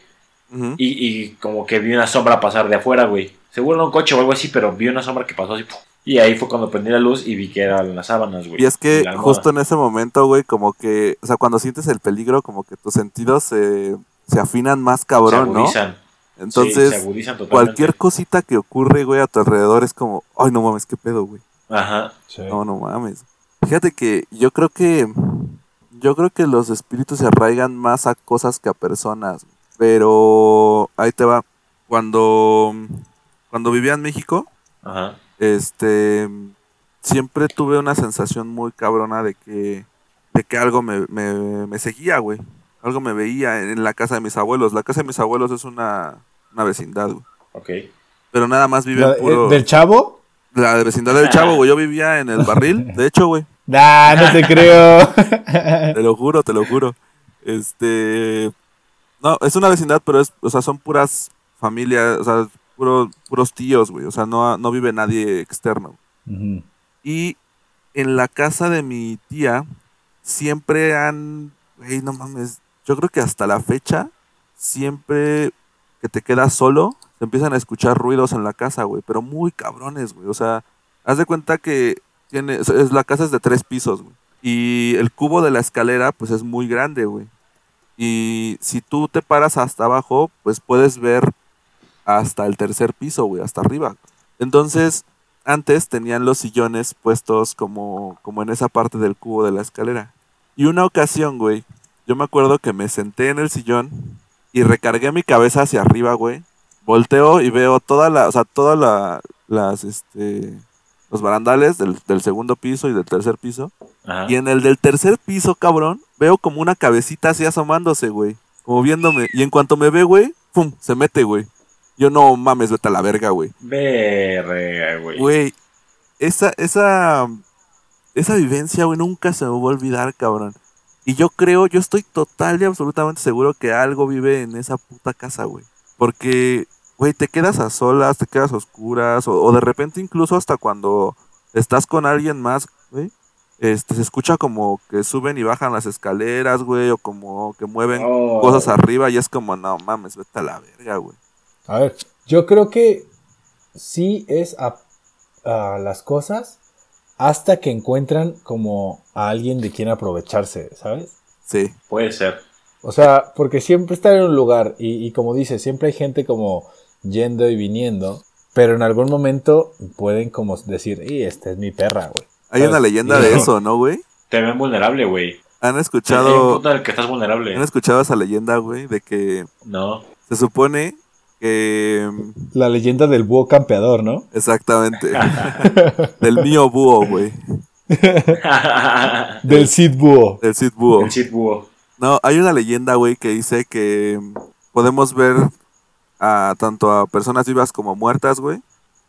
Y, y como que vi una sombra pasar de afuera, güey. Seguro era un coche o algo así, pero vi una sombra que pasó así. ¡pum! Y ahí fue cuando prendí la luz y vi que eran las sábanas, güey. Y es que justo en ese momento, güey, como que, o sea, cuando sientes el peligro, como que tus sentidos se, se afinan más se cabrón, ¿no? agudizan. Sí, Entonces, se agudizan totalmente. cualquier cosita que ocurre, güey, a tu alrededor es como, ay, no mames, qué pedo, güey. Ajá. Sí. No, no mames. Fíjate que yo creo que, yo creo que los espíritus se arraigan más a cosas que a personas. Pero ahí te va. Cuando, cuando vivía en México, Ajá. Este siempre tuve una sensación muy cabrona de que de que algo me, me, me seguía, güey. Algo me veía en la casa de mis abuelos. La casa de mis abuelos es una, una vecindad, güey. Ok. Pero nada más vive en puro... eh, ¿Del chavo? La vecindad del chavo, güey. Yo vivía en el barril, [LAUGHS] de hecho, güey. Nah, no te creo. [LAUGHS] Te lo juro, te lo juro. Este... No, es una vecindad, pero es, o sea, son puras familias, o sea, puro- puros tíos, güey. O sea, no, no vive nadie externo. Ujú. Y en la casa de mi tía siempre han, güey, no mames, yo creo que hasta la fecha, siempre que te quedas solo, se empiezan a escuchar ruidos en la casa, güey, pero muy cabrones, güey. O sea, haz de cuenta que tiene, es, es- la casa es de tres pisos, güey. Y el cubo de la escalera, pues es muy grande, güey. Y si tú te paras hasta abajo, pues puedes ver hasta el tercer piso, güey, hasta arriba. Entonces, antes tenían los sillones puestos como, como en esa parte del cubo de la escalera. Y una ocasión, güey, yo me acuerdo que me senté en el sillón y recargué mi cabeza hacia arriba, güey. Volteo y veo toda la, o sea, todas la, las, este, los barandales del, del segundo piso y del tercer piso. Ajá. Y en el del tercer piso, cabrón, veo como una cabecita así asomándose, güey. Como viéndome. Y en cuanto me ve, güey, pum, se mete, güey. Yo no mames, vete a la verga, güey. Verga, güey. Güey, esa, esa, esa vivencia, güey, nunca se me va a olvidar, cabrón. Y yo creo, yo estoy total y absolutamente seguro que algo vive en esa puta casa, güey. Porque, güey, te quedas a solas, te quedas a oscuras, o, o de repente incluso hasta cuando estás con alguien más, güey, este, se escucha como que suben y bajan las escaleras, güey, o como que mueven Oh. cosas arriba y es como, no mames, vete a la verga, güey. A ver, yo creo que sí es a, a las cosas hasta que encuentran como a alguien de quien aprovecharse, ¿sabes? Sí, Puede ser. O sea, porque siempre estar en un lugar y, y como dices, siempre hay gente como yendo y viniendo, pero en algún momento pueden como decir, y esta es mi perra, güey. hay ¿Sabes? una leyenda de eso, ¿no, güey? Te ven vulnerable, güey. ¿Han Hay un escuchado, punto en el que estás vulnerable. ¿Han escuchado esa leyenda, güey? De que No. se supone que... mm, La leyenda del búho campeador, ¿no? Exactamente. [LAUGHS] del mío búho, güey. [LAUGHS] Del Cid Búho. Del Cid búho. El Sith Búho. No, hay una leyenda, güey, que dice que mm, podemos ver a tanto a personas vivas como muertas, güey.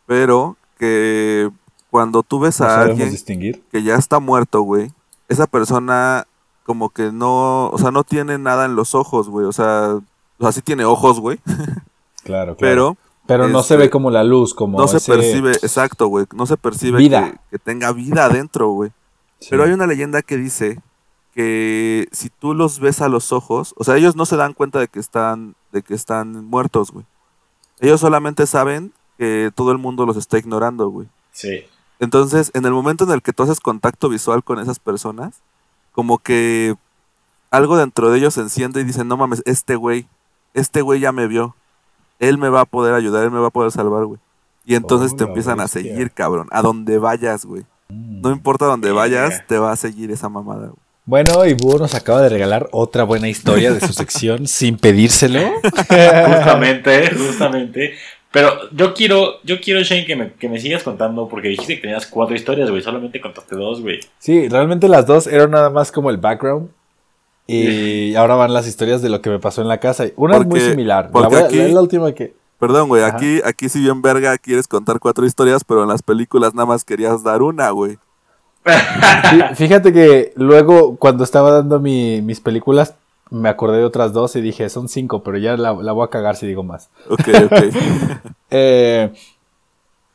Pero que cuando tú ves a alguien distinguir. que ya está muerto, güey, esa persona como que no, o sea, no tiene nada en los ojos, güey. O sea, o sea, sí tiene ojos, güey, [LAUGHS] Claro, claro. pero Pero no se este, ve como la luz, como no se percibe, exacto, güey, no se percibe Vida. Que, que tenga vida adentro, güey. Sí. Pero hay una leyenda que dice que si tú los ves a los ojos, o sea, ellos no se dan cuenta de que están, de que están muertos, güey. Ellos solamente saben que todo el mundo los está ignorando, güey. Sí. Entonces, en el momento en el que tú haces contacto visual con esas personas, como que algo dentro de ellos se enciende y dicen, no mames, este güey, este güey ya me vio. Él me va a poder ayudar, él me va a poder salvar, güey. Y entonces Oh, te empiezan a seguir, cabrón. A donde vayas, güey. Mm. No importa dónde Verga. vayas, te va a seguir esa mamada, güey. Bueno, y Búho nos acaba de regalar otra buena historia de su [LAUGHS] sección sin pedírselo. [LAUGHS] Justamente, justamente. Pero yo quiero, yo quiero, Shane, que me, que me sigas contando, porque dijiste que tenías cuatro historias, güey. Solamente contaste dos, güey. Sí, realmente las dos eran nada más como el background. Y [LAUGHS] ahora van las historias de lo que me pasó en la casa. Una es muy similar. La, voy aquí- la- última que. Perdón, güey, Ajá. aquí, aquí si bien verga quieres contar cuatro historias, pero en las películas nada más querías dar una, güey. Fí- Fíjate que luego, cuando estaba dando mi- mis películas, me acordé de otras dos y dije, son cinco, pero ya la, la voy a cagar si digo más. Ok, ok. [LAUGHS] Eh,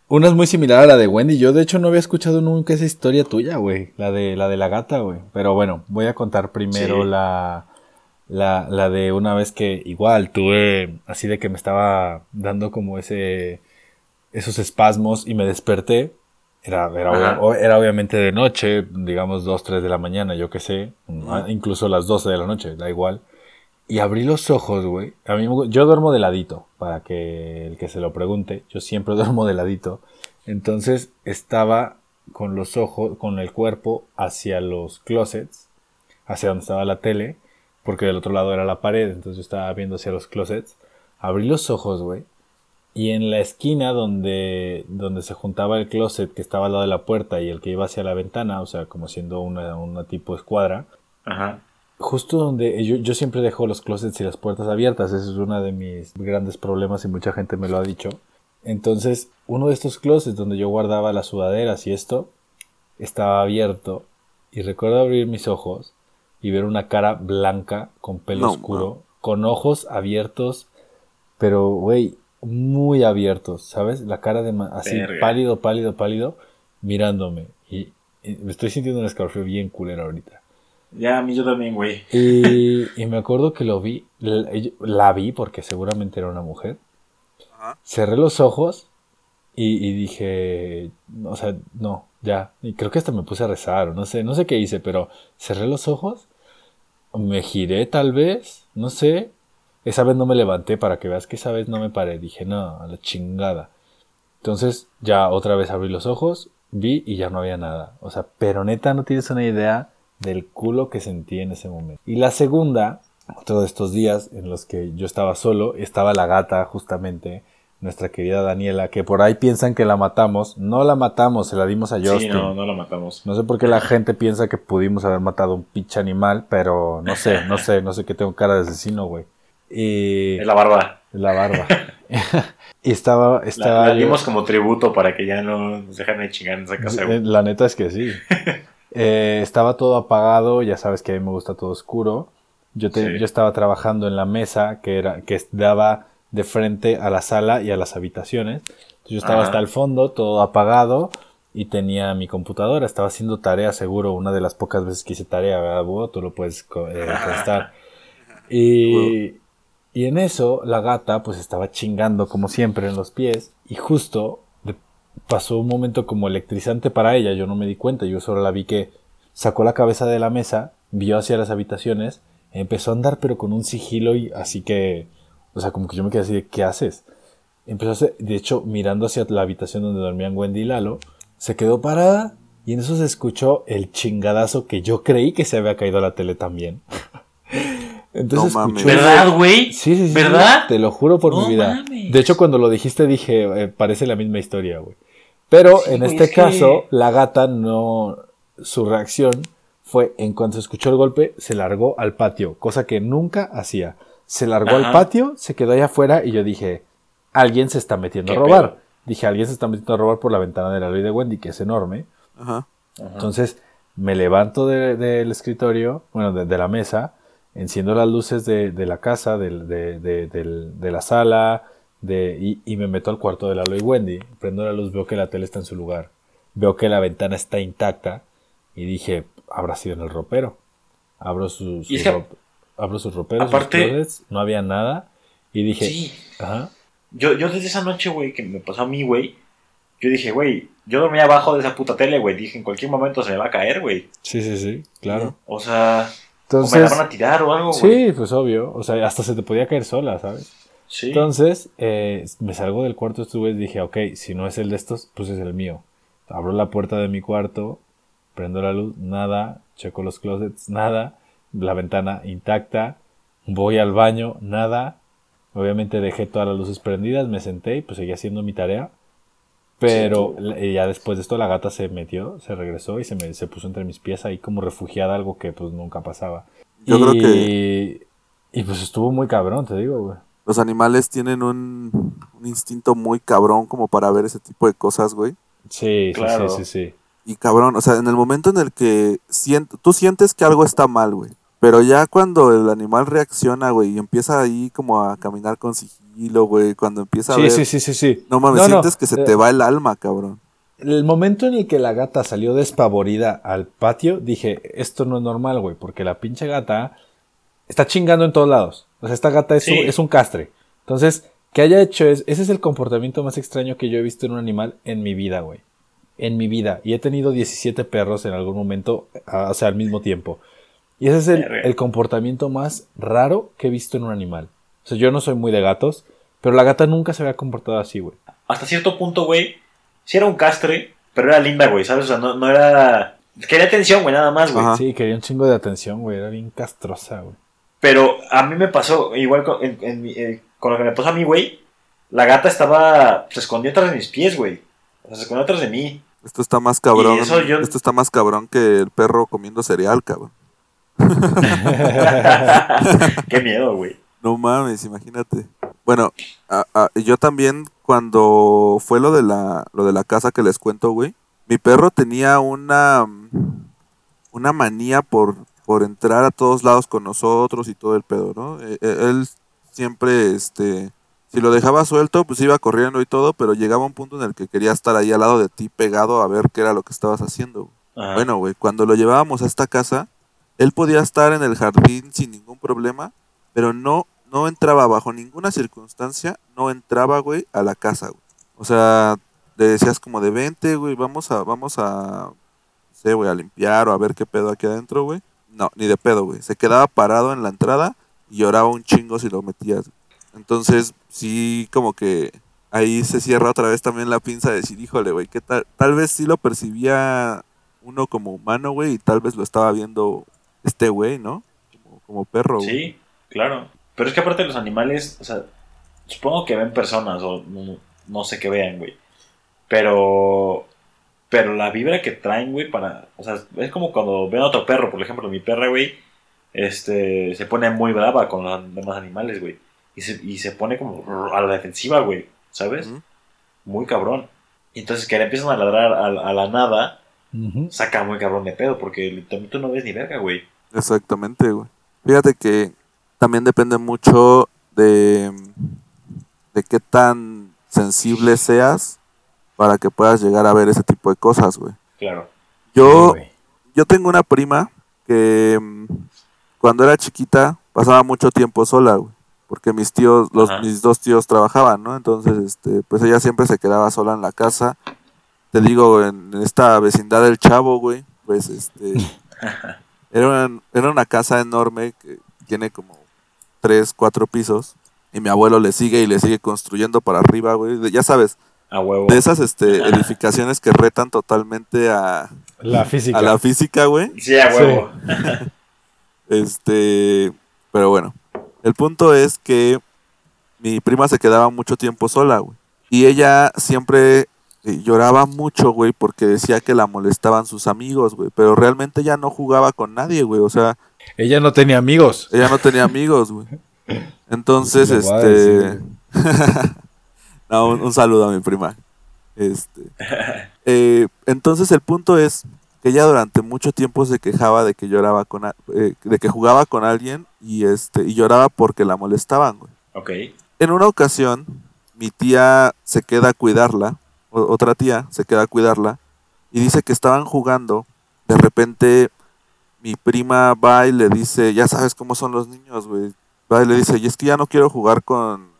una es muy similar a la de Wendy. Yo, de hecho, no había escuchado nunca esa historia tuya, güey. La de la, de la gata, güey. Pero bueno, voy a contar primero Sí. la, la, la de una vez que igual tuve así de que me estaba dando como ese esos espasmos y me desperté. Era, era, era obviamente de noche, digamos 2, 3 de la mañana, yo qué sé. Incluso las 12 de la noche, da igual. Y abrí los ojos, güey. A mí yo duermo de ladito, para que el que se lo pregunte. Yo siempre [LAUGHS] duermo de ladito. Entonces estaba con los ojos, con el cuerpo hacia los closets, hacia donde estaba la tele, porque del otro lado era la pared, entonces yo estaba viendo hacia los closets. Abrí los ojos, güey. Y en la esquina donde, donde se juntaba el closet que estaba al lado de la puerta y el que iba hacia la ventana, o sea, como siendo una, una tipo escuadra, Ajá. Justo donde yo, yo siempre dejo los closets y las puertas abiertas, ese es uno de mis grandes problemas y mucha gente me lo ha dicho. Entonces, uno de estos closets donde yo guardaba las sudaderas y esto estaba abierto y recuerdo abrir mis ojos y ver una cara blanca con pelo No, oscuro, con ojos abiertos, pero güey, muy abiertos, ¿sabes? La cara de así Verga. pálido, pálido, pálido, mirándome y, y me estoy sintiendo un escalofrío bien culero ahorita. Ya, a mí yo también, güey. Y, [LAUGHS] y me acuerdo que lo vi, la, la vi porque seguramente era una mujer. Ajá. Cerré los ojos y, y dije, o sea, no, ya. Y creo que hasta me puse a rezar, o no sé, no sé qué hice, pero cerré los ojos, me giré tal vez, no sé. Esa vez no me levanté para que veas que esa vez no me paré. Dije, no, a la chingada. Entonces ya otra vez abrí los ojos, vi y ya no había nada. O sea, pero neta no tienes una idea del culo que sentí en ese momento. Y la segunda, otro de estos días en los que yo estaba solo, estaba la gata justamente, nuestra querida Daniela, que por ahí piensan que la matamos. No la matamos, se la dimos a Justin. Sí, no, no lo matamos. No sé por qué la gente piensa que pudimos haber matado a un pinche animal, pero no sé, no sé, no sé que tengo cara de asesino, güey. Y Es la barba. la barba. [LAUGHS] y estaba, La, estaba la dimos como tributo para que ya no nos dejen de chingar en esa casa, güey. La neta es que sí. [LAUGHS] Eh, estaba todo apagado, ya sabes que a mí me gusta todo oscuro. Yo, te- Sí. yo estaba trabajando en la mesa que, era, que daba de frente a la sala y a las habitaciones. Entonces yo estaba Ajá. hasta el fondo, todo apagado, y tenía mi computadora. Estaba haciendo tarea, seguro, una de las pocas veces que hice tarea, ¿verdad, Búho? Tú lo puedes eh, contestar. Y, y en eso, la gata, pues estaba chingando, como siempre, en los pies, y justo pasó un momento como electrizante para ella. Yo no me di cuenta, yo solo la vi que sacó la cabeza de la mesa, vio hacia las habitaciones, empezó a andar, pero con un sigilo, y así que, o sea, como que yo me quedé así de, ¿qué haces? Empezó a hacer, de hecho, mirando hacia la habitación donde dormían Wendy y Lalo, se quedó parada y en eso se escuchó el chingadazo que yo creí que se había caído a la tele también. [LAUGHS] Entonces No escuchó ¿Verdad, güey? Sí, sí, sí. ¿Verdad? Te lo juro por No mi vida. mames. De hecho, cuando lo dijiste dije, eh, parece la misma historia, güey. Pero Sí, en este es que- caso, la gata no... Su reacción fue, en cuanto escuchó el golpe, se largó al patio, cosa que nunca hacía. Se largó al patio, se quedó allá afuera y yo dije, alguien se está metiendo a ¿Qué robar. pedo? Dije, alguien se está metiendo a robar por la ventana de la ley de Wendy, que es enorme. Ajá. Ajá. Entonces me levanto de- del escritorio, bueno, de, de la mesa, enciendo las luces de, de la casa, de, de- de la sala, de, y, y me meto al cuarto de Lalo y Wendy. Prendo la luz, veo que la tele está en su lugar. Veo que la ventana está intacta y dije, habrá sido en el ropero. Abro que- abro sus roperos, aparte- sus no había nada. Y dije, Sí. ajá, Yo, yo desde esa noche, güey, que me pasó a mí, güey, yo dije, güey, yo dormía abajo de esa puta tele, güey. Dije, en cualquier momento se me va a caer, güey. sí, sí, sí, claro. O sea, Entonces, o me la van a tirar o algo, güey. sí, pues obvio. O sea, hasta se te podía caer sola, ¿sabes? Sí. Entonces, eh, me salgo del cuarto esta vez y dije, ok, si no es el de estos, pues es el mío. Abro la puerta de mi cuarto, Prendo la luz, nada. Checo los closets, nada. La ventana intacta. Voy al baño, nada. Obviamente dejé todas las luces prendidas, me senté y pues seguí haciendo mi tarea. Pero ya después de esto la gata se metió, se regresó y se me se puso entre mis pies ahí como refugiada, algo que pues nunca pasaba. Yo y, creo que Y pues estuvo muy cabrón, te digo, güey. Los animales tienen un, un instinto muy cabrón como para ver ese tipo de cosas, güey. Sí, sí, Claro. sí, sí, sí. Y cabrón, o sea, en el momento en el que sient- tú sientes que algo está mal, güey. Pero ya cuando el animal reacciona, güey, y empieza ahí como a caminar con sigilo, güey, cuando empieza a Sí, ver... sí, sí, sí, sí. No mames, No, no, sientes que se eh, te va el alma, cabrón. El momento en el que la gata salió despavorida al patio, dije, esto no es normal, güey, porque la pinche gata está chingando en todos lados. O sea, esta gata es, Sí. un, es un castre. Entonces, que haya hecho es, ese es el comportamiento más extraño que yo he visto en un animal en mi vida, güey. En mi vida. Y he tenido 17 perros en algún momento, a- o sea, al mismo tiempo. Y ese es el, el comportamiento más raro que he visto en un animal. O sea, yo no soy muy de gatos, pero la gata nunca se había comportado así, güey. Hasta cierto punto, güey, sí era un castre, pero era linda, güey, ¿sabes? O sea, no, no era... Quería atención, güey, nada más, güey. Sí, quería un chingo de atención, güey. Era bien castrosa, güey. Pero a mí me pasó, igual con, en- en mi- eh, con lo que me pasó a mí, güey, la gata estaba... Se escondió atrás de mis pies, güey. O sea, se escondió atrás de mí. Esto está más cabrón. Yo- Esto está más cabrón que el perro comiendo cereal, cabrón. [LAUGHS] Qué miedo, güey. No mames, imagínate. Bueno, a- a- yo también cuando fue lo de la lo de la casa que les cuento, güey, mi perro tenía una una manía por por entrar a todos lados con nosotros y todo el pedo, ¿no? Eh, eh, Él siempre este si lo dejaba suelto, pues iba corriendo y todo, pero llegaba un punto en el que quería estar ahí al lado de ti pegado a ver qué era lo que estabas haciendo. Ajá. Bueno, güey, cuando lo llevábamos a esta casa, él podía estar en el jardín sin ningún problema, pero no, no entraba bajo ninguna circunstancia, no entraba, güey, a la casa, güey. O sea, le decías como de vente, güey, vamos a, vamos a, no sé, güey, a limpiar o a ver qué pedo aquí adentro, güey. No, ni de pedo, güey. Se quedaba parado en la entrada y lloraba un chingo si lo metías. Entonces, sí, como que ahí se cierra otra vez también la pinza de decir, híjole, güey, que tal, tal vez sí lo percibía uno como humano, güey, y tal vez lo estaba viendo este güey, ¿no? Como, como perro. Sí, claro. Pero es que aparte los animales, o sea, supongo que ven personas o no, no sé qué vean, güey. Pero, pero la vibra que traen, güey, para, o sea, es como cuando ven a otro perro, por ejemplo, mi perra, güey, este, se pone muy brava con los demás animales, güey. Y se, y se pone como a la defensiva, güey, ¿sabes? Muy cabrón. Y entonces que le empiezan a ladrar a, a la nada, saca muy cabrón de pedo, porque tú no ves ni verga, güey. Exactamente, güey. Fíjate que también depende mucho de, de qué tan sensible seas para que puedas llegar a ver ese tipo de cosas, güey. Claro. Yo, Sí, yo tengo una prima que mm, cuando era chiquita pasaba mucho tiempo sola, güey. Porque mis tíos, los, Ajá. mis dos tíos trabajaban, ¿no? Entonces, este, pues ella siempre se quedaba sola en la casa. Te digo, en esta vecindad del Chavo, güey, pues este, [LAUGHS] era una, era una casa enorme que tiene como tres, cuatro pisos. Y mi abuelo le sigue y le sigue construyendo para arriba, güey. Ya sabes, A huevo. de esas este, edificaciones que retan totalmente a, La física. a la física, güey. Sí, a huevo. [LAUGHS] Este, pero bueno, el punto es que mi prima se quedaba mucho tiempo sola, güey. Y ella siempre eh, lloraba mucho, güey, porque decía que la molestaban sus amigos, güey. Pero realmente ella no jugaba con nadie, güey. O sea, Ella no tenía amigos. ella no tenía amigos, güey. [LAUGHS] Entonces, este... [LAUGHS] no, un, un saludo a mi prima. Este... eh, entonces el punto es que ella durante mucho tiempo se quejaba de que lloraba con a- eh, de que jugaba con alguien y este y lloraba porque la molestaban, güey. En una ocasión, mi tía se queda a cuidarla, o- otra tía se queda a cuidarla, y dice que estaban jugando. De repente, mi prima va y le dice, ya sabes cómo son los niños, güey. Va y le dice, y es que ya no quiero jugar con...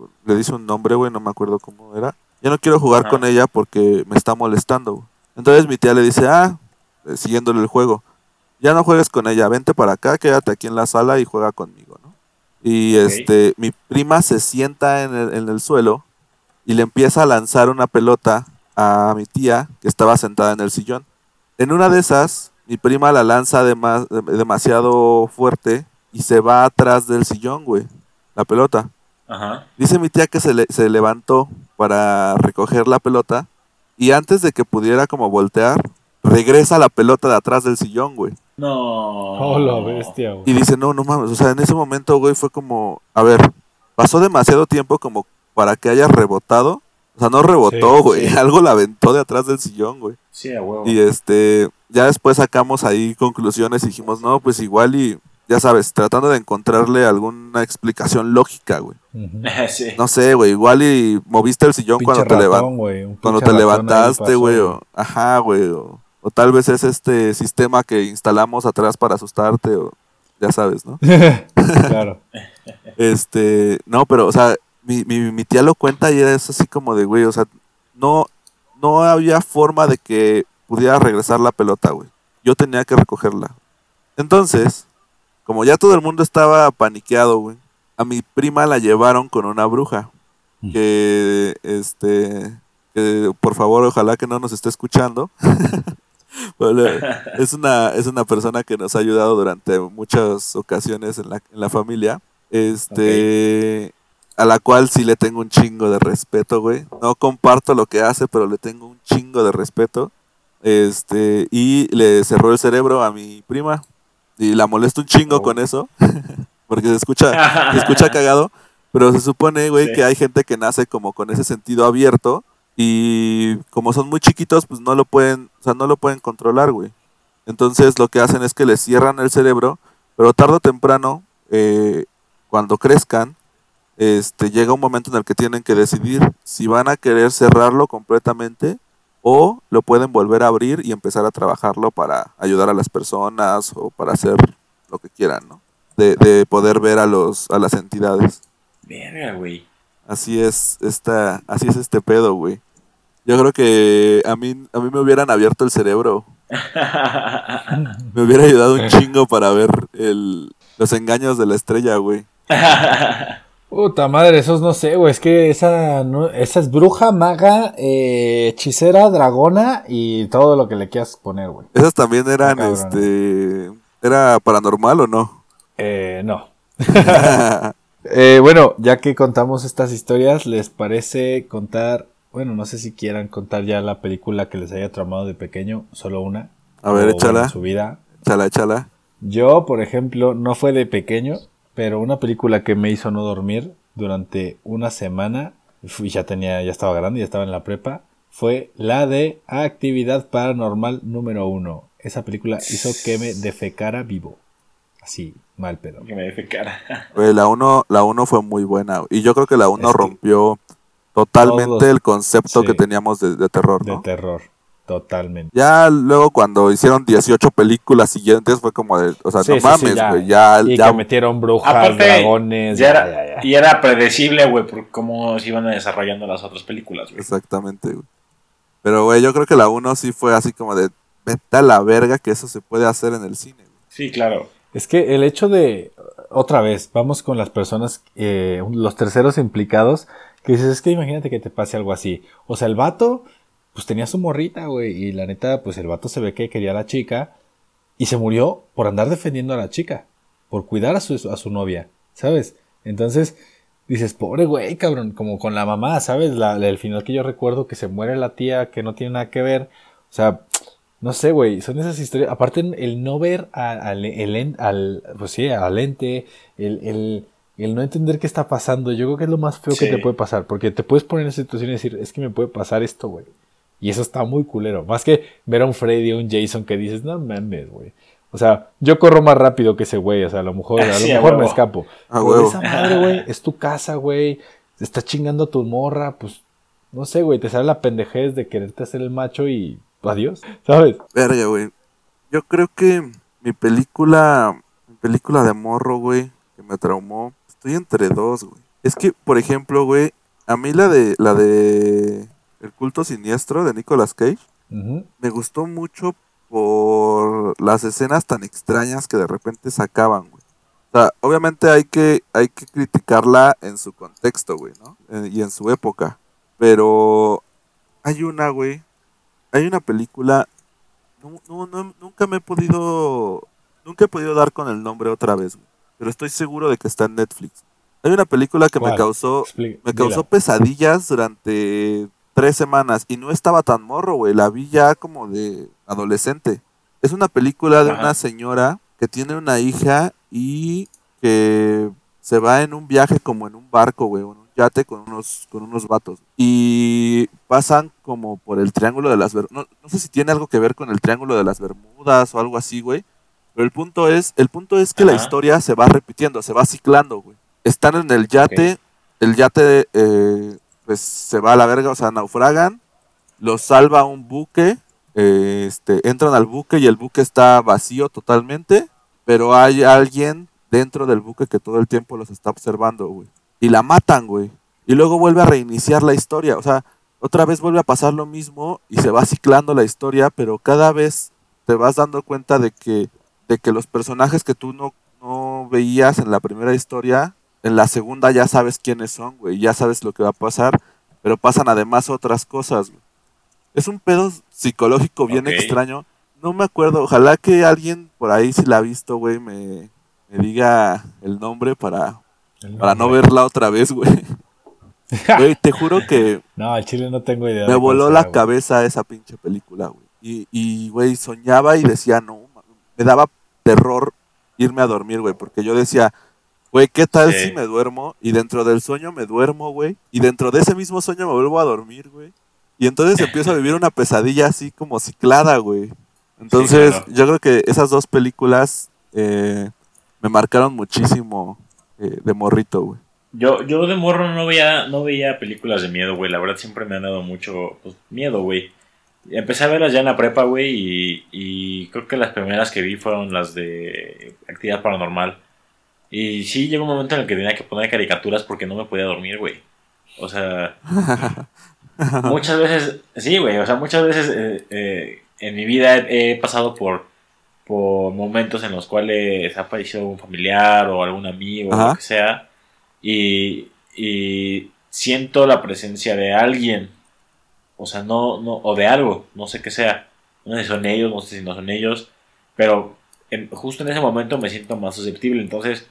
con-". Le dice un nombre, güey, no me acuerdo cómo era. Ya no quiero jugar con ella porque me está molestando. güey". Entonces mi tía le dice, ah, eh, siguiéndole el juego, ya no juegues con ella, vente para acá, quédate aquí en la sala y juega conmigo, ¿no? Y este, mi prima se sienta en el, en el suelo y le empieza a lanzar una pelota a mi tía que estaba sentada en el sillón. En una de esas, mi prima la lanza dema- demasiado fuerte y se va atrás del sillón, güey. La pelota. Ajá. Dice mi tía que se, le- se levantó para recoger la pelota y antes de que pudiera como voltear, regresa la pelota de atrás del sillón, güey. No. Oh, la bestia, güey. Y dice, no, no mames, o sea, en ese momento, güey, fue como, a ver, pasó demasiado tiempo como para que haya rebotado. O sea, no rebotó, Sí, güey, sí. [LAUGHS] algo la aventó de atrás del sillón, güey. Sí, a huevo. Y este, ya después sacamos ahí conclusiones y dijimos, no, pues igual y, ya sabes, tratando de encontrarle alguna explicación lógica, güey. [LAUGHS] Sí. No sé, güey, igual y moviste el sillón cuando te, ratón, cuando te levantaste, güey, o, ajá, güey, o, o tal vez es este sistema que instalamos atrás para asustarte, o ya sabes, ¿no? [LAUGHS] claro. [LAUGHS] Este, no, pero, o sea, mi, mi, mi tía lo cuenta y es así como de, güey, o sea, no, no había forma de que pudiera regresar la pelota, güey. Yo tenía que recogerla. Entonces, como ya todo el mundo estaba paniqueado, güey, a mi prima la llevaron con una bruja. Que, este, que por favor, ojalá que no nos esté escuchando. [LAUGHS] Bueno, es una, es una persona que nos ha ayudado durante muchas ocasiones en la, en la familia. Este, a la cual sí le tengo un chingo de respeto, güey. No comparto lo que hace, pero le tengo un chingo de respeto. Este, y le cerró el cerebro a mi prima. Y la molesto un chingo Oh. con eso. [LAUGHS] porque se escucha, se escucha [LAUGHS] cagado. Pero se supone, güey, Sí. que hay gente que nace como con ese sentido abierto. Y como son muy chiquitos, pues no lo pueden, o sea, no lo pueden controlar, güey. Entonces lo que hacen es que les cierran el cerebro, pero tarde o temprano, eh, cuando crezcan, este, llega un momento en el que tienen que decidir si van a querer cerrarlo completamente o lo pueden volver a abrir y empezar a trabajarlo para ayudar a las personas o para hacer lo que quieran, ¿no? De, de poder ver a los a las entidades. Verga, güey. Así es esta, así es este pedo, güey. Yo creo que a mí, a mí me hubieran abierto el cerebro. [LAUGHS] Me hubiera ayudado un chingo para ver el, los engaños de la estrella, güey. [LAUGHS] Puta madre, esos no sé, güey. Es que esa, no, esa es bruja, maga, eh, hechicera, dragona y todo lo que le quieras poner, güey. Esas también eran, Cabrón. este, ¿era paranormal o no? Eh, no. [LAUGHS] Eh, bueno, ya que contamos estas historias, ¿les parece contar? Bueno, no sé si quieran contar ya la película que les haya tramado de pequeño, solo una. A ver, échala. su vida. Échala, échala. Yo, por ejemplo, no fue de pequeño, pero una película que me hizo no dormir durante una semana, fui, ya tenía, ya estaba grande, ya estaba en la prepa, fue la de Actividad Paranormal número uno. Esa película hizo que me defecara vivo. Así, mal pedo. que me deje cara. [LAUGHS] Güey, la 1 la uno fue muy buena. Y yo creo que la 1 Es que rompió totalmente todos- el concepto sí. que teníamos de, de terror, De ¿no? terror, totalmente. Ya luego cuando hicieron 18 películas siguientes fue como de, o sea, Sí, no sí, sí, mames, ya. güey, ya, Y ya, que metieron brujas, Aparte, dragones. Ya ya, era, ya, ya. Y era predecible, güey, por cómo se iban desarrollando las otras películas, güey. exactamente, güey. Pero, güey, yo creo que la 1 sí fue así como de, vete a la verga que eso se puede hacer en el cine, güey. Sí, claro. Es que el hecho de, otra vez, vamos con las personas, eh, los terceros implicados, que dices, es que imagínate que te pase algo así. O sea, el vato, pues tenía su morrita, güey, y la neta, pues el vato se ve que quería a la chica, y se murió por andar defendiendo a la chica, por cuidar a su, a su novia, ¿sabes? Entonces, dices, pobre güey, cabrón, como con la mamá, ¿sabes? La, el final que yo recuerdo que se muere la tía, que no tiene nada que ver, o sea, no sé, güey, son esas historias. Aparte, el no ver a- al, el al, pues sí, al ente, el, el, el no entender qué está pasando, yo creo que es lo más feo que te puede pasar. Porque te puedes poner en esa situación y decir, es que me puede pasar esto, güey. Y eso está muy culero. Más que ver a un Freddy o un Jason que dices, no mames, güey. O sea, yo corro más rápido que ese güey. O sea, a lo mejor, a lo [LAUGHS] a mejor me escapo. A Pero esa madre, güey, es tu casa, güey. Está chingando a tu morra, pues, no sé, güey, te sale la pendejez de quererte hacer el macho y adiós, ¿sabes? Verga, güey. Yo creo que mi película, mi película de morro, güey, que me traumó, estoy entre dos, güey. Es que, por ejemplo, güey, a mí la de, la de El culto siniestro de Nicolas Cage, me gustó mucho por las escenas tan extrañas que de repente sacaban, güey. O sea, obviamente hay que, hay que criticarla en su contexto, güey, ¿no? Eh, y en su época. Pero hay una, güey. Hay una película no, no, no- nunca me he podido, nunca he podido dar con el nombre otra vez, güey. Pero estoy seguro de que está en Netflix. Hay una película que me causó, Expli- me dila. causó pesadillas durante tres semanas y no estaba tan morro, güey. La vi ya como de adolescente. Es una película de Ajá. una señora que tiene una hija y que se va en un viaje como en un barco, güey, o en un yate con unos, con unos vatos. Y pasan como por el Triángulo de las Bermudas. No, no sé si tiene algo que ver con el Triángulo de las Bermudas o algo así, güey. Pero el punto es, el punto es que la historia se va repitiendo, se va ciclando, güey. Están en el yate, el yate eh, pues se va a la verga, o sea, naufragan, los salva un buque, eh, este, entran al buque y el buque está vacío totalmente, pero hay alguien dentro del buque que todo el tiempo los está observando, güey. Y la matan, güey. Y luego vuelve a reiniciar la historia, o sea, otra vez vuelve a pasar lo mismo y se va ciclando la historia, pero cada vez te vas dando cuenta de que, de que los personajes que tú no, no veías en la primera historia, en la segunda ya sabes quiénes son, güey, ya sabes lo que va a pasar, pero pasan además otras cosas, güey. Es un pedo psicológico bien extraño. No me acuerdo, ojalá que alguien por ahí si la ha visto, güey, me, me diga el nombre para, El para no verla otra vez, güey. [LAUGHS] Güey, te juro que No, al chile no tengo idea. me voló sea, la cabeza esa pinche película, güey. Y, y, güey, soñaba y decía, no, me daba terror irme a dormir, güey, porque yo decía, güey, ¿qué tal Sí. si me duermo? Y dentro del sueño me duermo, güey, y dentro de ese mismo sueño me vuelvo a dormir, güey. Y entonces [LAUGHS] empiezo a vivir una pesadilla así como ciclada, güey. Entonces, claro. yo creo que esas dos películas eh, me marcaron muchísimo eh, de morrito, güey. Yo, yo de morro no veía, no veía películas de miedo, güey. La verdad siempre me han dado mucho pues, miedo, güey. Empecé a verlas ya en la prepa, güey, y, y creo que las primeras que vi fueron las de actividad paranormal. Y sí, llegó un momento en el que tenía que poner caricaturas porque no me podía dormir, güey. O sea, [LAUGHS] muchas veces, sí, güey, o sea, muchas veces eh, eh, en mi vida he, he pasado por, por momentos en los cuales ha fallecido un familiar o algún amigo o lo que sea, y, y siento la presencia de alguien, o sea, no, no, o de algo, no sé qué sea, no sé si son ellos, no sé si no son ellos, pero en- justo en ese momento me siento más susceptible, entonces,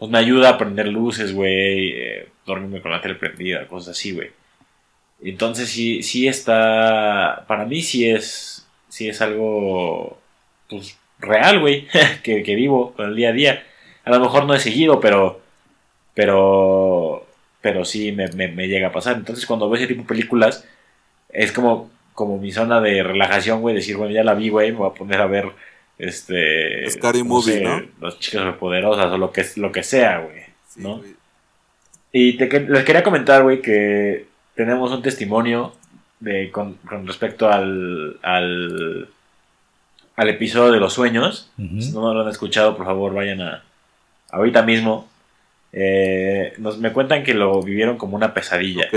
pues me ayuda a prender luces, güey, eh, dormirme con la tele prendida, cosas así, güey. Entonces sí, sí está, para mí sí es, sí es algo, pues, real, güey, [LAUGHS] que, que vivo con el día a día. A lo mejor no he seguido, pero, pero, pero sí me, me, me llega a pasar. Entonces cuando veo ese tipo de películas, es como, como mi zona de relajación, güey, decir, bueno, ya la vi, güey, me voy a poner a ver, este, Scary Movie, ¿no? Las chicas superpoderosas o lo que, lo que sea, güey, Sí, ¿no? güey. Y te, les quería comentar, güey, que tenemos un testimonio de, con, con respecto al, al, al episodio de los sueños. Si no lo han escuchado, por favor, vayan a ahorita mismo. Eh, nos, me cuentan que lo vivieron como una pesadilla.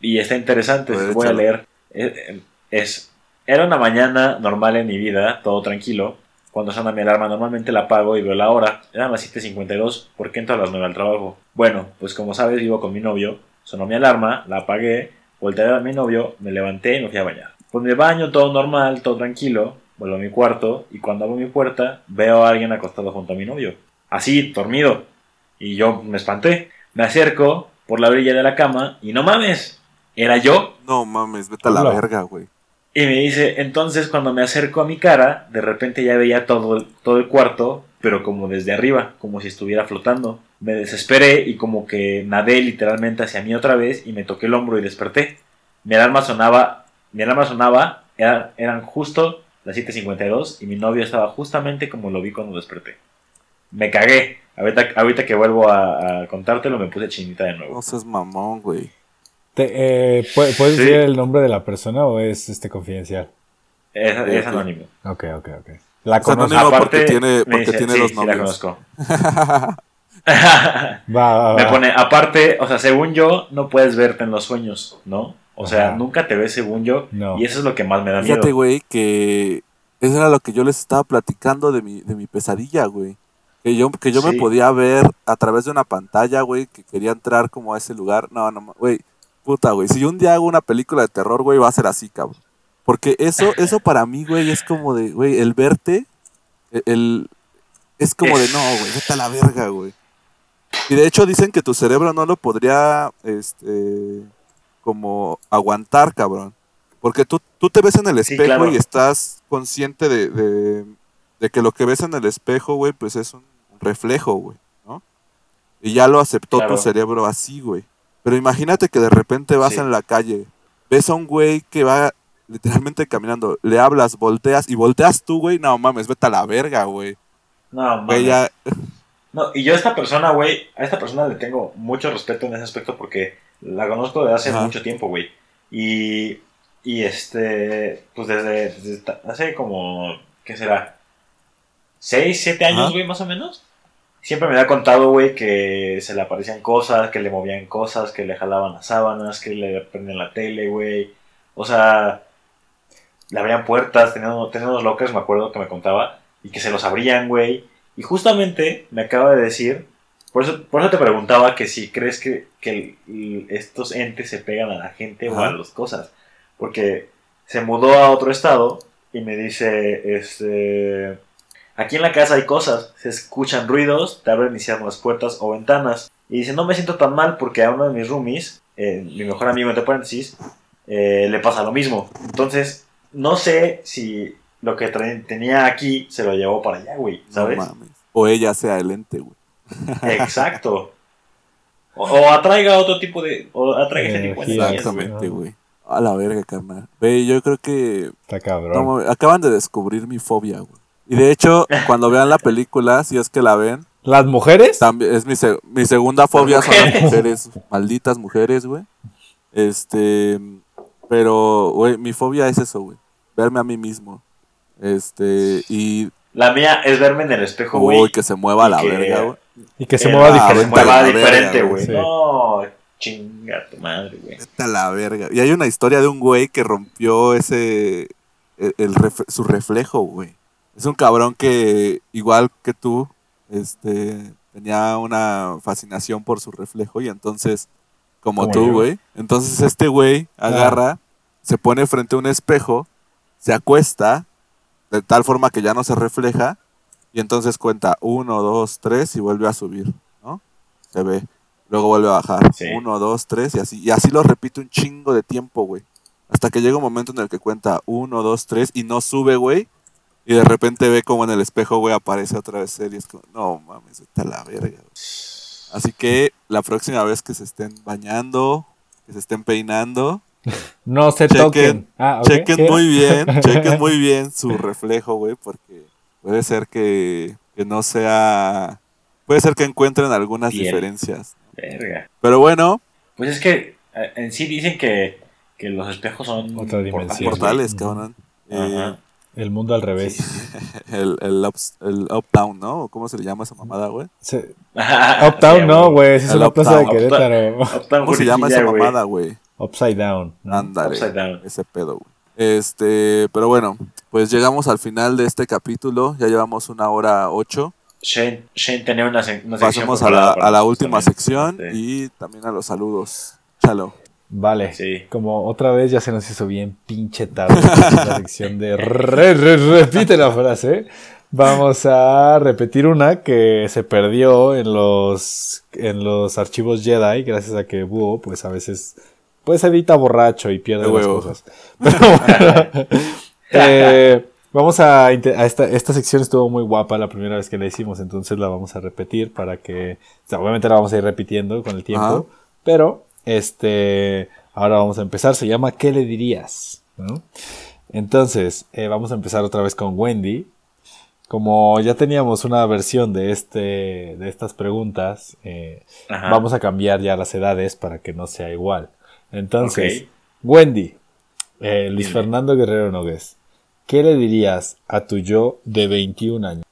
Y está interesante, ver, les voy a leer. Eh, Es, era una mañana normal en mi vida, todo tranquilo. Cuando suena mi alarma, normalmente la apago y veo la hora. Eran las 7.52, porque entro a las 9 al trabajo. Bueno, pues como sabes, vivo con mi novio. Sonó mi alarma, la apagué, volteé a mi novio, me levanté y me fui a bañar. Pues me baño, todo normal, todo tranquilo. Vuelvo a mi cuarto y cuando abro mi puerta, veo a alguien acostado junto a mi novio. Así, dormido. Y yo me espanté. Me acerco por la orilla de la cama y no mames, era yo. No mames, vete a la Hola. verga, güey. Y me dice, entonces cuando me acerco a mi cara, de repente ya veía todo, el- todo el cuarto, pero como desde arriba, como si estuviera flotando. Me desesperé y como que nadé literalmente hacia mí otra vez y me toqué el hombro y desperté. Mi alarma sonaba, mi alarma sonaba, era- eran justo las 7.52 y mi novio estaba justamente como lo vi cuando desperté. Me cagué. Ahorita, ahorita que vuelvo a, contártelo me puse chinita de nuevo. Mamón, güey. Te- eh, ¿pu- ¿Puedes Sí. decir el nombre de la persona o es este confincial? Es, es anónimo. Ok, ok, ok. La conozco. anónimo porque tiene- tiene sí, dos sí la conozco. Va, [LAUGHS] va, va. Me pone, aparte, o sea, según yo, no puedes verte en los sueños, ¿no? O sea, nunca te ves según yo. No. Y eso es lo que más me da miedo. Fíjate, güey, que eso era lo que yo les estaba platicando de mi, de mi pesadilla, güey. Que yo, que yo Sí. me podía ver a través de una pantalla, güey, que quería entrar como a ese lugar. No, no, güey, puta, güey. Si yo un día hago una película de terror, güey, va a ser así, cabrón. Porque eso, eso para mí, güey, es como de, güey, el verte, e- el, es como de, no, güey, vete a la verga, güey. Y de hecho dicen que tu cerebro no lo podría, este, como aguantar, cabrón. Porque tú, tú te ves en el Sí, espejo claro. y estás consciente de, de, de que lo que ves en el espejo, güey, pues es un reflejo, güey, ¿no? Y ya lo aceptó Claro. tu cerebro así, güey. Pero imagínate que de repente vas Sí. en la calle, ves a un güey que va literalmente caminando, le hablas, volteas y volteas tú, güey, no mames, vete a la verga, güey. No, Güey, mames. ya, [LAUGHS] No, y yo a esta persona, güey, a esta persona le tengo mucho respeto en ese aspecto porque la conozco desde hace Ajá. mucho tiempo, güey. Y, y este, pues desde, hace como, ¿qué será? ¿Seis, siete años, güey, más o menos? Siempre me había contado, güey, que se le aparecían cosas, que le movían cosas, que le jalaban las sábanas, que le prendían la tele, güey. O sea, le abrían puertas, tenía, tenía unos lockers, me acuerdo que me contaba, y que se los abrían, güey. Y justamente me acaba de decir, por eso, por eso te preguntaba que si crees que, que el- estos entes se pegan a la gente o a las cosas. Porque se mudó a otro estado y me dice, este, aquí en la casa hay cosas, se escuchan ruidos, te abren y cierran las puertas o ventanas. Y dice, no me siento tan mal porque a uno de mis roomies, eh, mi mejor amigo entre paréntesis, eh, le pasa lo mismo. Entonces, no sé si lo que tenía aquí se lo llevó para allá, güey, no ¿sabes? mames. O ella sea el ente, güey. Exacto. O, o atraiga otro tipo de. O atraiga ese tipo de. Exactamente, güey. A la verga, carnal. Ve, yo creo que Está cabrón. no acaban de descubrir mi fobia, güey. Y de hecho, cuando vean la película, si es que la ven, ¿Las mujeres? También es mi, se- mi segunda fobia son las mujeres. malditas mujeres, güey. Este, pero, güey, mi fobia es eso, güey. Verme a mí mismo. Este, y, La mía es verme en el espejo, güey. uy, que se mueva la que- verga, güey. Y que se mueva Que se diferente. mueva güey. güey. Sí. No, chinga tu madre, güey. Vete a la verga. Y hay una historia de un güey que rompió ese, el, el ref- su reflejo, güey. Es un cabrón que, igual que tú, este, tenía una fascinación por su reflejo y entonces, como Como tú, güey, entonces este güey agarra, se pone frente a un espejo, se acuesta, de tal forma que ya no se refleja, y entonces cuenta uno, dos, tres y vuelve a subir, ¿no? Se ve. Luego vuelve a bajar. Sí. Uno, dos, tres y así. Y así lo repite un chingo de tiempo, güey. Hasta que llega un momento en el que cuenta uno, dos, tres y no sube, güey. Y de repente ve como en el espejo, güey, aparece otra vez él y es como, no mames, está la verga. güey". Así que la próxima vez que se estén bañando, que se estén peinando, [LAUGHS] No se Chequen- toquen. Ah, chequen ¿Qué? muy bien, [LAUGHS] chequen muy bien su reflejo, güey, porque puede ser que, que no sea, puede ser que encuentren algunas diferencias. Verga. Pero bueno, Pues es que eh, en sí dicen que, que los espejos son portales, portales, cabrón. Ajá. Eh, El mundo al revés. [LAUGHS] el, el, ups- el up-down, ¿no? ¿O ¿Cómo se le llama esa mamada, güey? Se- Sí, [LAUGHS] Uptown no, güey. Esa es una plaza de uptown. Querétaro. Uptown [LAUGHS] ¿Cómo se llama esa mamada, güey? Upside down. Ándale. Upside down. Ese pedo, güey. Este, pero bueno, pues llegamos al final de este capítulo. Ya llevamos una hora ocho. Shane, Shane tenía una, sec- una sección Pasemos a la, a la última también. sección y también a los saludos. Chalo. Vale. Sí. Como otra vez ya se nos hizo bien pinche tarde [LAUGHS] la sección de re- re- repite la frase. Vamos a repetir una que se perdió en los en los archivos Jedi gracias a que Búho pues a veces pues edita borracho y pierde De las cosas. Pero bueno, [LAUGHS] eh, vamos a, esta, esta sección estuvo muy guapa la primera vez que la hicimos, entonces la vamos a repetir para que o sea, obviamente la vamos a ir repitiendo con el tiempo, Ajá. pero este ahora vamos a empezar, se llama ¿Qué le dirías? ¿No? Entonces, eh, vamos a empezar otra vez con Wendy. Como ya teníamos una versión de este de estas preguntas, eh, vamos a cambiar ya las edades para que no sea igual. Entonces. Wendy, eh, Luis Dime. Fernando Guerrero Nogués, ¿qué le dirías a tu yo de 21 años?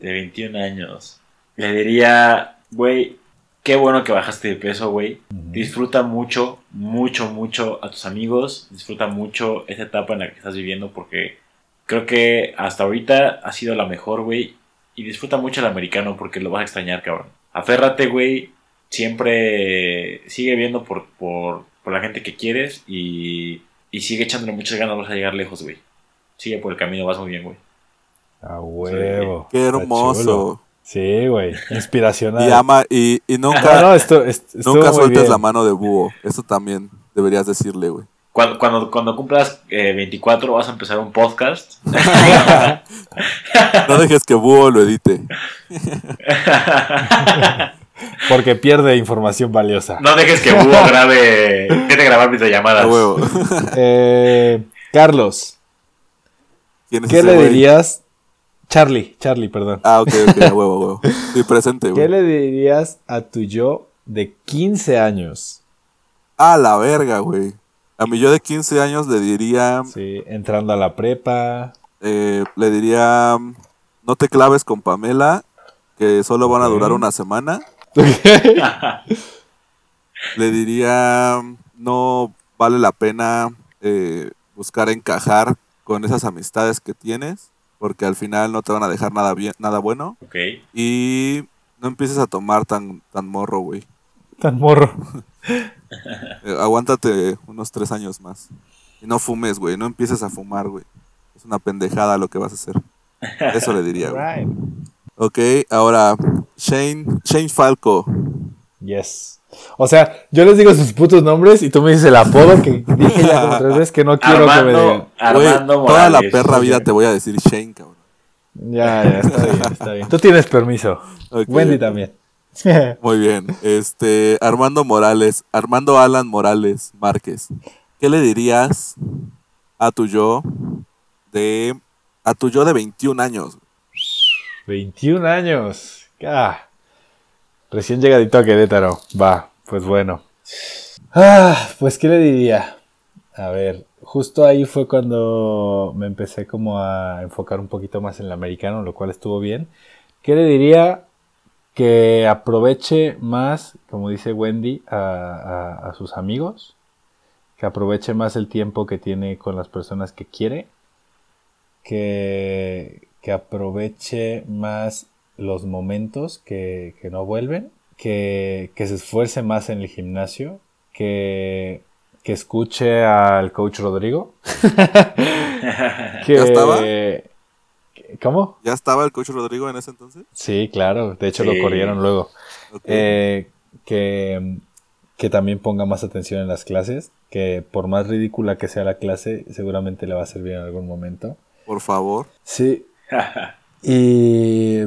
de 21 años. Le diría, güey, qué bueno que bajaste de peso, güey. Disfruta mucho, mucho, mucho a tus amigos. Disfruta mucho esa etapa en la que estás viviendo porque creo que hasta ahorita ha sido la mejor, güey. Y disfruta mucho el americano porque lo vas a extrañar, cabrón. Aférrate, güey. Siempre sigue viendo por, por, por la gente que quieres y y sigue echándole muchas ganas, vas a llegar lejos, güey. Sigue por el camino, vas muy bien, güey. A huevo. Qué hermoso. Sí, güey. Inspiracional. Y ama, y, y No, nunca, no, esto, est- estuvo nunca sueltes bien. la mano de búho. Eso también deberías decirle, güey. Cuando, cuando, cuando cumplas eh, 24 vas a empezar un podcast. [LAUGHS] No dejes que búho lo edite. [LAUGHS] Porque pierde información valiosa. no dejes que Búho grabe, tiene grabar videollamadas. A huevo. Eh, Carlos, ¿Quién es ¿qué ese le dirías? Charlie, Charlie, perdón. Ah, ok, ok, a huevo, huevo. Sí, presente, ¿Qué güey. le dirías a tu yo de 15 años? A la verga, güey. A mi yo de 15 años le diría, Sí, entrando a la prepa. eh, le diría, no te claves con Pamela, que solo van a durar una semana. [LAUGHS] Le diría, no vale la pena eh, buscar encajar con esas amistades que tienes, porque al final no te van a dejar nada bien, nada bueno. Ok. Y no empieces a tomar tan, tan morro, güey. Tan morro. [LAUGHS] Eh, aguántate unos tres años más. Y no fumes, güey. No empieces a fumar, güey. Es una pendejada lo que vas a hacer. Eso le diría, güey. [LAUGHS] Right. Ok, ahora, Shane, Shane Falco. Yes. O sea, yo les digo sus putos nombres y tú me dices el apodo que [LAUGHS] dije ya como tres veces que no quiero que me digan. Armando, Armando toda la Morales. perra vida te voy a decir Shane, cabrón. Ya, ya, está bien, está bien. Tú tienes permiso. Wendy también. [LAUGHS] Muy bien. Este, Armando Morales, Armando Alan Morales Márquez. ¿Qué le dirías a tu yo de a tu yo de 21 años? 21 años. Ah, recién llegadito a Querétaro. Va, pues bueno. Ah, pues ¿qué le diría? A ver, justo ahí fue cuando me empecé como a enfocar un poquito más en el americano, lo cual estuvo bien. ¿Qué le diría? Que aproveche más, como dice Wendy, a, a- sus amigos. Que aproveche más el tiempo que tiene con las personas que quiere. Que, que aproveche más los momentos que, que no vuelven. Que, que se esfuerce más en el gimnasio. Que, que escuche al coach Rodrigo. [LAUGHS] que, ¿Ya estaba? ¿Cómo? ¿Ya estaba el coach Rodrigo en ese entonces? Sí, claro. De hecho, Sí. lo corrieron luego. Eh, que, que también ponga más atención en las clases. Que por más ridícula que sea la clase, seguramente le va a servir en algún momento. Por favor. Sí. [LAUGHS] Y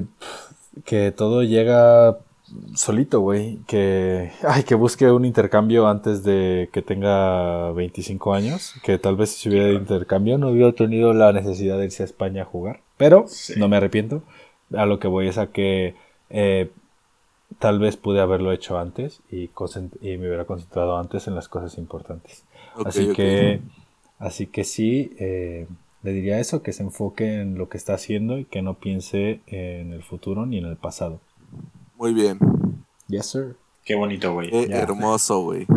que todo llega solito, güey. Que, ay, que busque un intercambio antes de que tenga 25 años. Que tal vez si hubiera intercambio no hubiera tenido la necesidad de irse a España a jugar. Pero Sí. no me arrepiento. A lo que voy es a que eh, tal vez pude haberlo hecho antes y, me hubiera concentrado antes en las cosas importantes. Así que así que sí eh, le diría eso que se enfoque en lo que está haciendo y que no piense en el futuro ni en el pasado Muy bien. yes sir Qué bonito, güey. Qué hermoso, güey.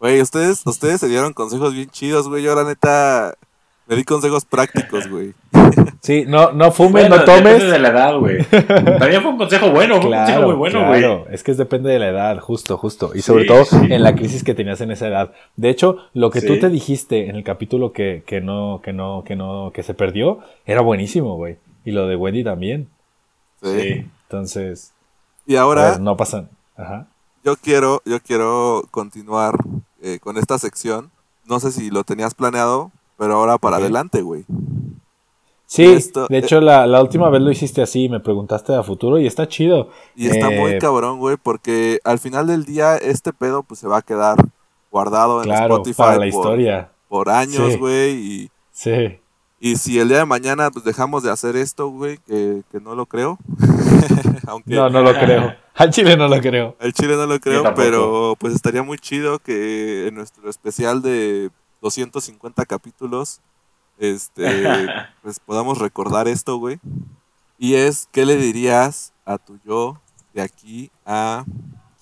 Güey, ustedes, ustedes se dieron consejos bien chidos, güey. Yo, la neta, me di consejos prácticos, güey. [LAUGHS] sí no no fumes Bueno, no tomes Depende de la edad, güey. También fue un consejo bueno, fue un consejo Claro, muy bueno, güey. claro. Es que es depende de la edad, justo, justo. Y Sí, sobre todo sí. en la crisis que tenías en esa edad. De hecho, lo que tú te dijiste en el capítulo que, que no, que no, que no, que se perdió, era buenísimo, güey. Y lo de Wendy también. Sí. Sí. Entonces, Y ahora, ver, no pasan. Ajá. yo quiero, yo quiero continuar eh, con esta sección. No sé si lo tenías planeado, pero ahora para adelante, güey. Sí, Esto- de hecho, la, la última vez lo hiciste así, me preguntaste a futuro y está chido. Y está Eh, muy cabrón, güey, porque al final del día este pedo pues se va a quedar guardado en Claro, Spotify para la por, historia. por años, Sí. güey. Y, Sí. y si el día de mañana pues dejamos de hacer esto, güey, que, que no lo creo. [LAUGHS] Aunque No, no lo creo. [LAUGHS] Al chile no lo creo. al chile no lo creo, pero pues estaría muy chido que en nuestro especial de 250 capítulos este [LAUGHS] pues podamos recordar esto, güey. Y es, ¿qué le dirías a tu yo de aquí a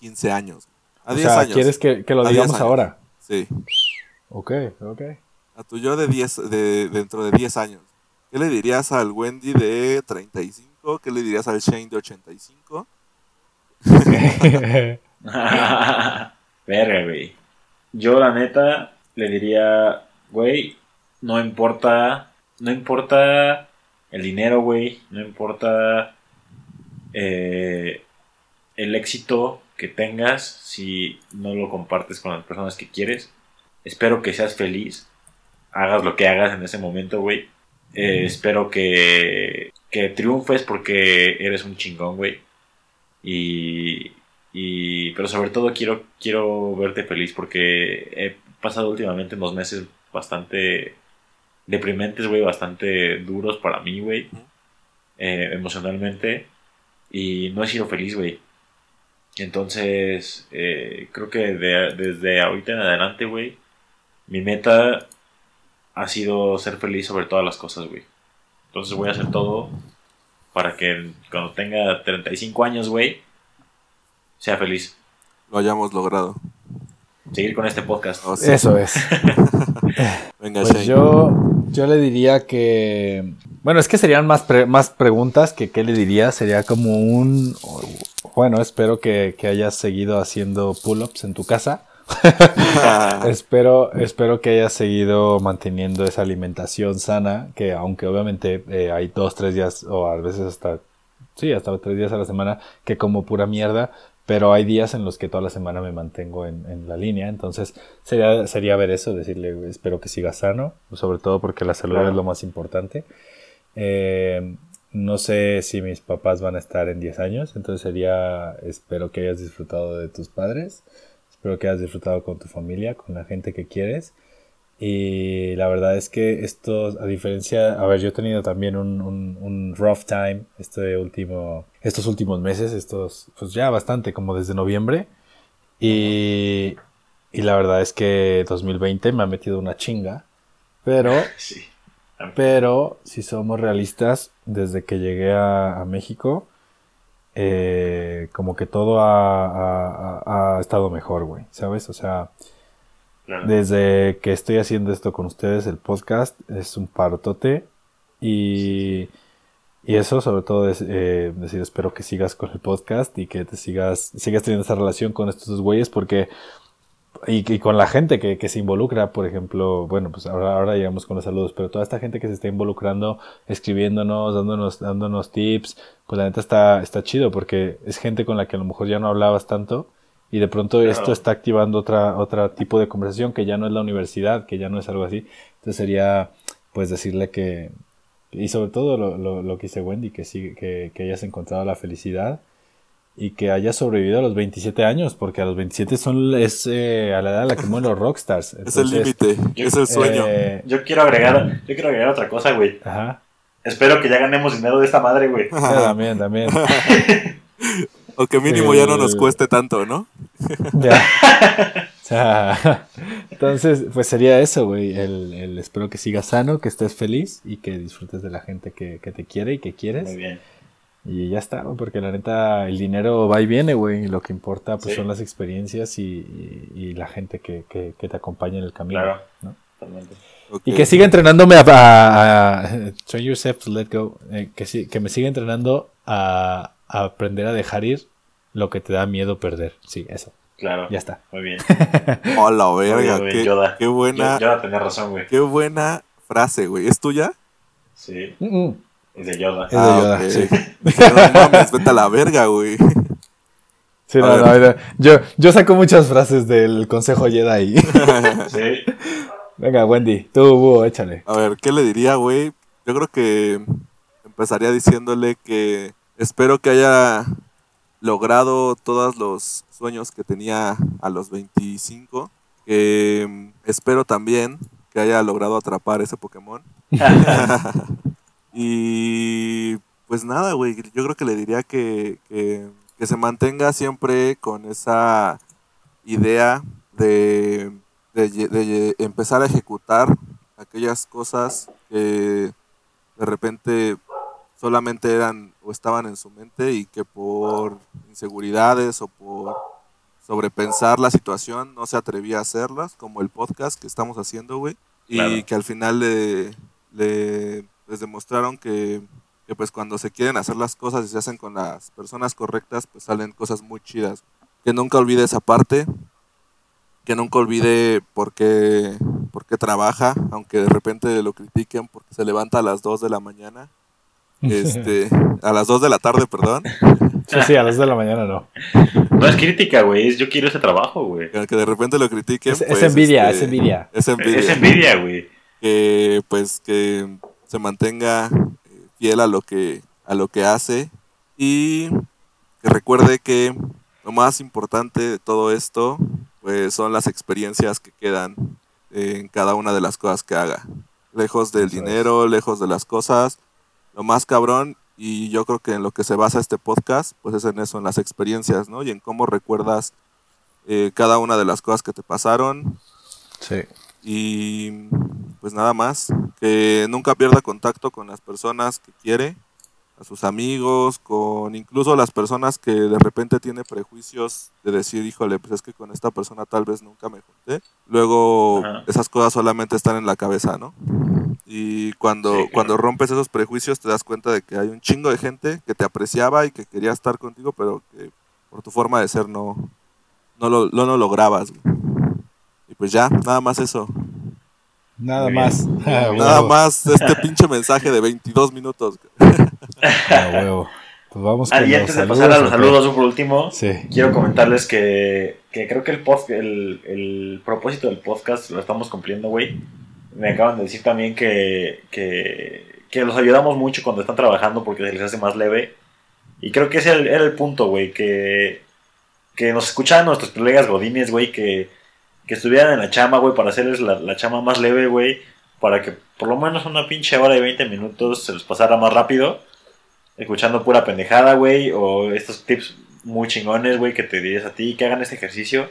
15 años? A O 10 sea, años. ¿quieres que, que lo A 10 digamos ahora? Sí, Ok, ok. a tu yo de 10 de dentro de 10 años. ¿Qué le dirías al Wendy de 35? ¿Qué le dirías al Shane de 85? [LAUGHS] [LAUGHS] Verga, güey. Yo, la neta, le diría: güey, no importa, no importa el dinero, güey, no importa eh, el éxito que tengas si no lo compartes con las personas que quieres. Espero que seas feliz, hagas lo que hagas en ese momento, güey. Eh, espero que, que triunfes porque eres un chingón, güey. Y, y, pero sobre todo quiero, quiero verte feliz porque he pasado últimamente unos meses bastante deprimentes, güey, bastante duros para mí, güey, eh, emocionalmente. Y no he sido feliz, güey. Entonces, eh, creo que de- desde ahorita en adelante, güey, mi meta ha sido ser feliz sobre todas las cosas, güey. Entonces voy a hacer todo para que cuando tenga 35 años, güey, sea feliz. Lo hayamos logrado. Seguir con este podcast. Oh, sí. Eso es. [LAUGHS] Venga, Pues yo, yo le diría que. Bueno, es que serían más, pre- más preguntas que qué le diría. Sería como un. Bueno, espero que, que hayas seguido haciendo pull-ups en tu casa. [LAUGHS] espero, espero que hayas seguido manteniendo esa alimentación sana. Que aunque obviamente eh, hay dos, tres días, o a veces hasta. Sí, hasta tres días a la semana que como pura mierda. Pero hay días en los que toda la semana me mantengo en, en la línea. Entonces, Sería, sería ver eso, decirle, espero que siga sano, sobre todo porque la salud Claro. es lo más importante. Eh, no sé si mis papás van a estar en 10 años, entonces sería, espero que hayas disfrutado de tus padres, espero que hayas disfrutado con tu familia, con la gente que quieres. Y la verdad es que esto, a diferencia, a ver, yo he tenido también un, un, un rough time este último, estos últimos meses, estos, pues ya bastante, como desde noviembre. Y, y la verdad es que 2020 me ha metido una chinga. Pero, [LAUGHS] Sí. pero si somos realistas, desde que llegué a, a México, eh, como que todo ha, ha- ha- ha estado mejor, güey, ¿sabes? O sea, Desde que estoy haciendo esto con ustedes, el podcast es un parotote. Y, y eso, sobre todo, es eh, decir, espero que sigas con el podcast y que te sigas, sigas teniendo esa relación con estos dos güeyes, porque. Y, con la gente que, que se involucra, por ejemplo, bueno, pues ahora, ahora llegamos con los saludos, pero toda esta gente que se está involucrando, escribiéndonos, dándonos, dándonos tips, pues la neta está, está chido, porque es gente con la que a lo mejor ya no hablabas tanto, y de pronto Claro. esto está activando otra, otro tipo de conversación que ya no es la universidad, que ya no es algo así. Entonces sería, pues, decirle que, y sobre todo lo, lo, lo que dice Wendy, que, sigue, que, que hayas encontrado la felicidad y que hayas sobrevivido a los 27 años, porque a los 27 son, es eh, a la edad a la que mueren los rockstars. [LAUGHS] es el Entonces, límite, es el sueño. eh, Yo quiero agregar, yo quiero agregar otra cosa, güey. ajá, Espero que ya ganemos dinero de esta madre, güey. Sí, [LAUGHS] también, también. [LAUGHS] o que mínimo ya no nos el- cueste tanto, ¿no? [LAUGHS] Ya. O sea, entonces, pues sería eso, güey. El, el espero que sigas sano, que estés feliz y que disfrutes de la gente que, que te quiere y que quieres. Muy bien. Y ya está, güey, porque la neta, el dinero va y viene, güey. Y lo que importa, pues Sí. son las experiencias y, y- y la gente que, que- que te acompaña en el camino. Claro. ¿no? Totalmente. Ok. Y que siga entrenándome a, a- a- train yourself to let go. eh, que, sí- que me siga entrenando a aprender a dejar ir lo que te da miedo perder. Sí, eso. Claro. Ya está. Muy bien. [LAUGHS] Hola, verga, Muy bien, qué, Yoda. qué buena, Yo, Yoda tenía razón, güey. qué buena frase, güey. ¿Es tuya? Sí, Mm, mm. es de Yoda. Es de Yoda, Ah, ok. sí. [LAUGHS] Dije, no mames, vete a la verga, güey. [LAUGHS] Sí, A no, ver. no, no. Yo, yo saco muchas frases del consejo Jedi. Sí. Venga, Wendy, tú, búho, échale. A ver, ¿qué le diría, güey? Yo creo que empezaría diciéndole que espero que haya logrado todos los sueños que tenía a los 25. Que mm, espero también que haya logrado atrapar ese Pokémon. [LAUGHS] [LAUGHS] Y pues nada, güey, yo creo que le diría que, que, que se mantenga siempre con esa idea de, de empezar a ejecutar aquellas cosas que de repente solamente eran o estaban en su mente y que por inseguridades o por sobrepensar la situación no se atrevía a hacerlas, como el podcast que estamos haciendo, güey. Y Claro. que al final le, le- les demostraron que, que pues cuando se quieren hacer las cosas y se hacen con las personas correctas, pues salen cosas muy chidas. Que nunca olvide esa parte, que nunca olvide por qué, por qué trabaja, aunque de repente lo critiquen porque se levanta a las 2 de la mañana. Este, [LAUGHS] a las 2 de la tarde, perdón. Sí, sí, a las de la mañana no. No es crítica, güey. Es yo quiero ese trabajo, güey. Que de repente lo critiquen. Es, es pues, envidia, este, es envidia. Es envidia. Es envidia, güey. que pues que se mantenga eh, fiel a lo que a lo que hace y que recuerde que lo más importante de todo esto pues son las experiencias que quedan en cada una de las cosas que haga lejos del Eso es. dinero lejos de las cosas lo más cabrón y yo creo que en lo que se basa este podcast pues es en eso en las experiencias no y en cómo recuerdas eh, cada una de las cosas que te pasaron Sí. y pues nada más, que nunca pierda contacto con las personas que quiere, a sus amigos, con incluso las personas que de repente tiene prejuicios de decir, híjole, pues es que con esta persona tal vez nunca me junté. Luego Ajá. esas cosas solamente están en la cabeza, ¿no? Y cuando, Sí, claro. cuando rompes esos prejuicios te das cuenta de que hay un chingo de gente que te apreciaba y que quería estar contigo, pero que por tu forma de ser no, no, lo, no lo lograbas. güey. Y pues ya, nada más eso. Nada Muy más. [LAUGHS] Nada huevo, más este [LAUGHS] pinche mensaje de 22 minutos. a huevo. Pues vamos con Ah, y los antes de saludos, pasar a los saludos por último, Sí. quiero comentarles que, que creo que el, post, el, el propósito del podcast lo estamos cumpliendo, güey. Me acaban de decir también que, que, que los ayudamos mucho cuando están trabajando porque se les hace más leve. Y creo que ese era el, punto, güey, que, que nos escuchaban nuestros colegas godines, güey, que, que estuvieran en la chama, güey, para hacerles la, la chama más leve, güey, para que por lo menos una pinche hora y 20 minutos se les pasara más rápido, escuchando pura pendejada, güey, o estos tips muy chingones, güey, que te dirías a ti, que hagan este ejercicio.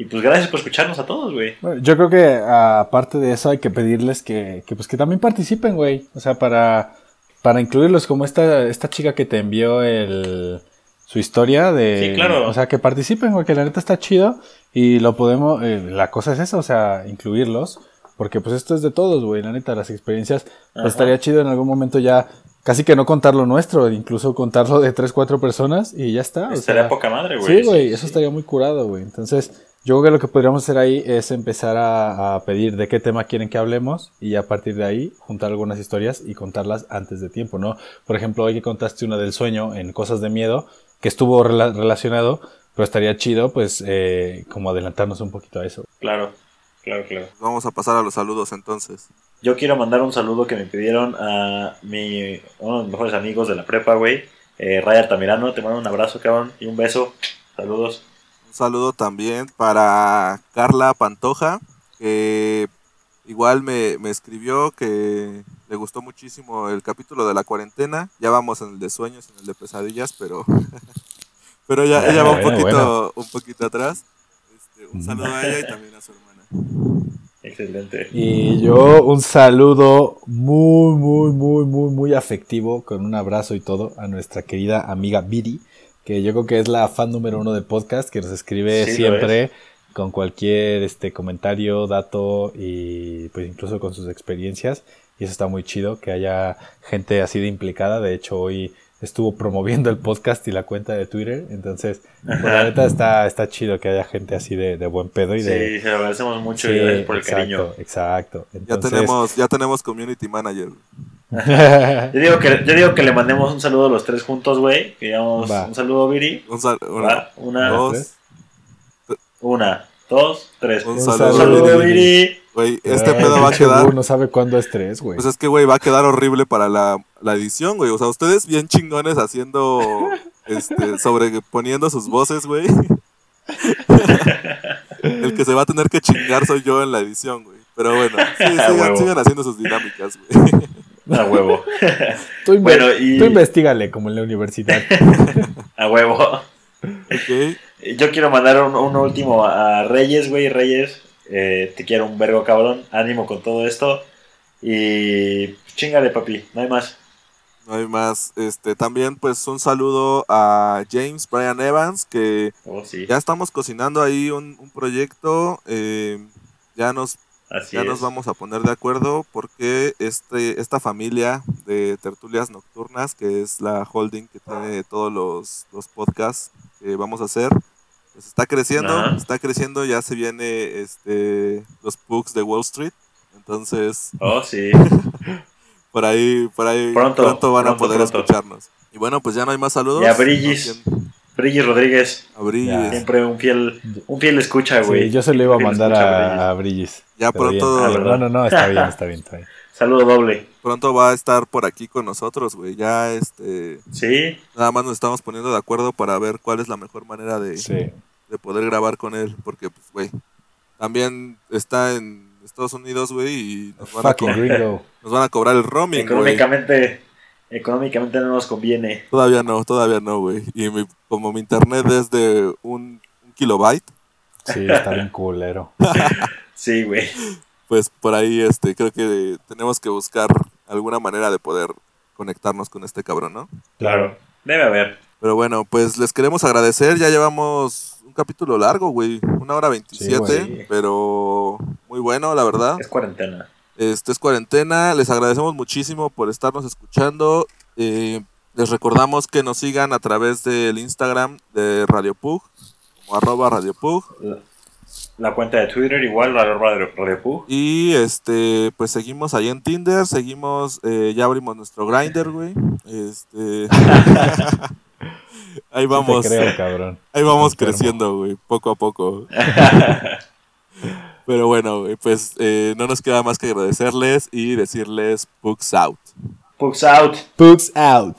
Y pues gracias por escucharnos a todos, güey. Yo creo que aparte de eso hay que pedirles que, que, pues, que también participen, güey. O sea, para, para incluirlos como esta, esta chica que te envió el, su historia de... Sí, claro. O sea, que participen, güey, que la neta está chido. Y lo podemos... eh, la cosa es esa, o sea, incluirlos. Porque pues esto es de todos, güey. La neta, las experiencias... Pues estaría chido en algún momento ya... Casi que no contar lo nuestro, incluso contarlo de tres, cuatro personas y ya está. o Estaría sea, poca madre, güey. Sí, güey, eso estaría muy curado, güey. Entonces, yo creo que lo que podríamos hacer ahí es empezar a, a pedir de qué tema quieren que hablemos y a partir de ahí juntar algunas historias y contarlas antes de tiempo, ¿no? Por ejemplo, hoy que contaste una del sueño en Cosas de Miedo, que estuvo rela- relacionado, pero estaría chido, pues, eh, como adelantarnos un poquito a eso. Claro, claro, claro. Vamos a pasar a los saludos entonces. Yo quiero mandar un saludo que me pidieron a mi, uno de mis mejores amigos de la prepa, güey. Eh, Ray Altamirano, te mando un abrazo, cabrón, y un beso. Saludos. Saludo también para Carla Pantoja, que igual me, me escribió que le gustó muchísimo el capítulo de la cuarentena. Ya vamos en el de sueños, en el de pesadillas, pero, [LAUGHS] pero ella, ella va un [LAUGHS] Bueno, poquito, un poquito atrás. Este, un saludo a ella y también a su hermana. Excelente. Y yo un saludo muy, muy, muy, muy, muy afectivo, con un abrazo y todo, a nuestra querida amiga Viri, que yo creo que es la fan número uno del podcast, que nos escribe Sí, siempre con cualquier este comentario, dato y pues incluso con sus experiencias. Y eso está muy chido, que haya gente así de implicada. De hecho, hoy estuvo promoviendo el podcast y la cuenta de Twitter. Entonces, pues, la neta está, está chido que haya gente así de, de buen pedo y de... Sí, se lo agradecemos mucho Sí, y por el exacto, cariño. Exacto. Ya Entonces, tenemos, ya tenemos community manager. [LAUGHS] Yo digo, que, yo digo que le mandemos un saludo a los tres juntos, güey. Que digamos Va. un saludo, Viri. Un sal- una, Una, dos, una, dos, tres. un Un Un saludo. saludo, Viri. Güey, este pedo va a quedar. No sabe cuándo es tres, güey. Pues es que, güey, va a quedar horrible para la, la edición, güey. O sea, ustedes bien chingones haciendo, [LAUGHS] este, sobreponiendo sus voces, güey. [LAUGHS] El que se va a tener que chingar soy yo en la edición, güey. Pero bueno, sí, sigan, sigan haciendo sus dinámicas, güey. A huevo. [LAUGHS] tú, inve- bueno, y- tú investigale como en la universidad. [LAUGHS] A huevo. Ok. Yo quiero mandar un, un último a Reyes, güey. Reyes, eh, te quiero un vergo, cabrón. Ánimo con todo esto. Y chingale, papi. No hay más. No hay más. Este, también, pues, un saludo a James Brian Evans, que Oh, sí. ya estamos cocinando ahí un, un proyecto. eh, ya nos Así ya es. nos vamos a poner de acuerdo porque este, esta familia de tertulias nocturnas, que es la holding que tiene todos los, los podcasts que vamos a hacer, pues está creciendo, Ajá. está creciendo, ya se viene este los Pugs de Wall Street. Entonces, Oh, sí. [LAUGHS] por ahí, por ahí Pronto, van a pronto, poder pronto. escucharnos. Y bueno, pues ya no hay más saludos. Y a Brillis. Brillis Rodríguez, A Brillis. Siempre un fiel, un fiel escucha, güey. Sí, yo se lo iba a mandar escucha, a, Brillis. Ya pero pronto- Ah. No, no, no, está bien, está bien, está bien. Saludo doble. Pronto va a estar por aquí con nosotros, güey. Ya este Sí, nada más nos estamos poniendo de acuerdo para ver cuál es la mejor manera de, Sí. de poder grabar con él, porque pues güey, también está en Estados Unidos, güey, y nos van, a nos van a cobrar el roaming, güey. económicamente, económicamente no nos conviene. Todavía no, todavía no, güey. Y mi- como mi internet es de un, un kilobyte, Sí, [LAUGHS] está bien culero. Sí, güey. pues por ahí este creo que tenemos que buscar alguna manera de poder conectarnos con este cabrón, ¿no? Claro. Debe haber. Pero bueno, pues les queremos agradecer. Ya llevamos un capítulo largo, güey. Una hora veintisiete, pero muy bueno, la verdad. Es cuarentena. Este es cuarentena. Les agradecemos muchísimo por estarnos escuchando. Eh, les recordamos que nos sigan a través del Instagram de Radio Pug, como arroba Radio Pug. La, cuenta de Twitter igual, la Radio, Radio Pug. Y este, pues seguimos ahí en Tinder, seguimos, eh, ya abrimos nuestro grinder, güey. Este. [LAUGHS] ahí vamos. Te creo, cabrón. Ahí vamos creciendo, güey, poco a poco. [LAUGHS] Pero bueno, güey, pues eh, no nos queda más que agradecerles y decirles Pugs out. Pugs out. Books out.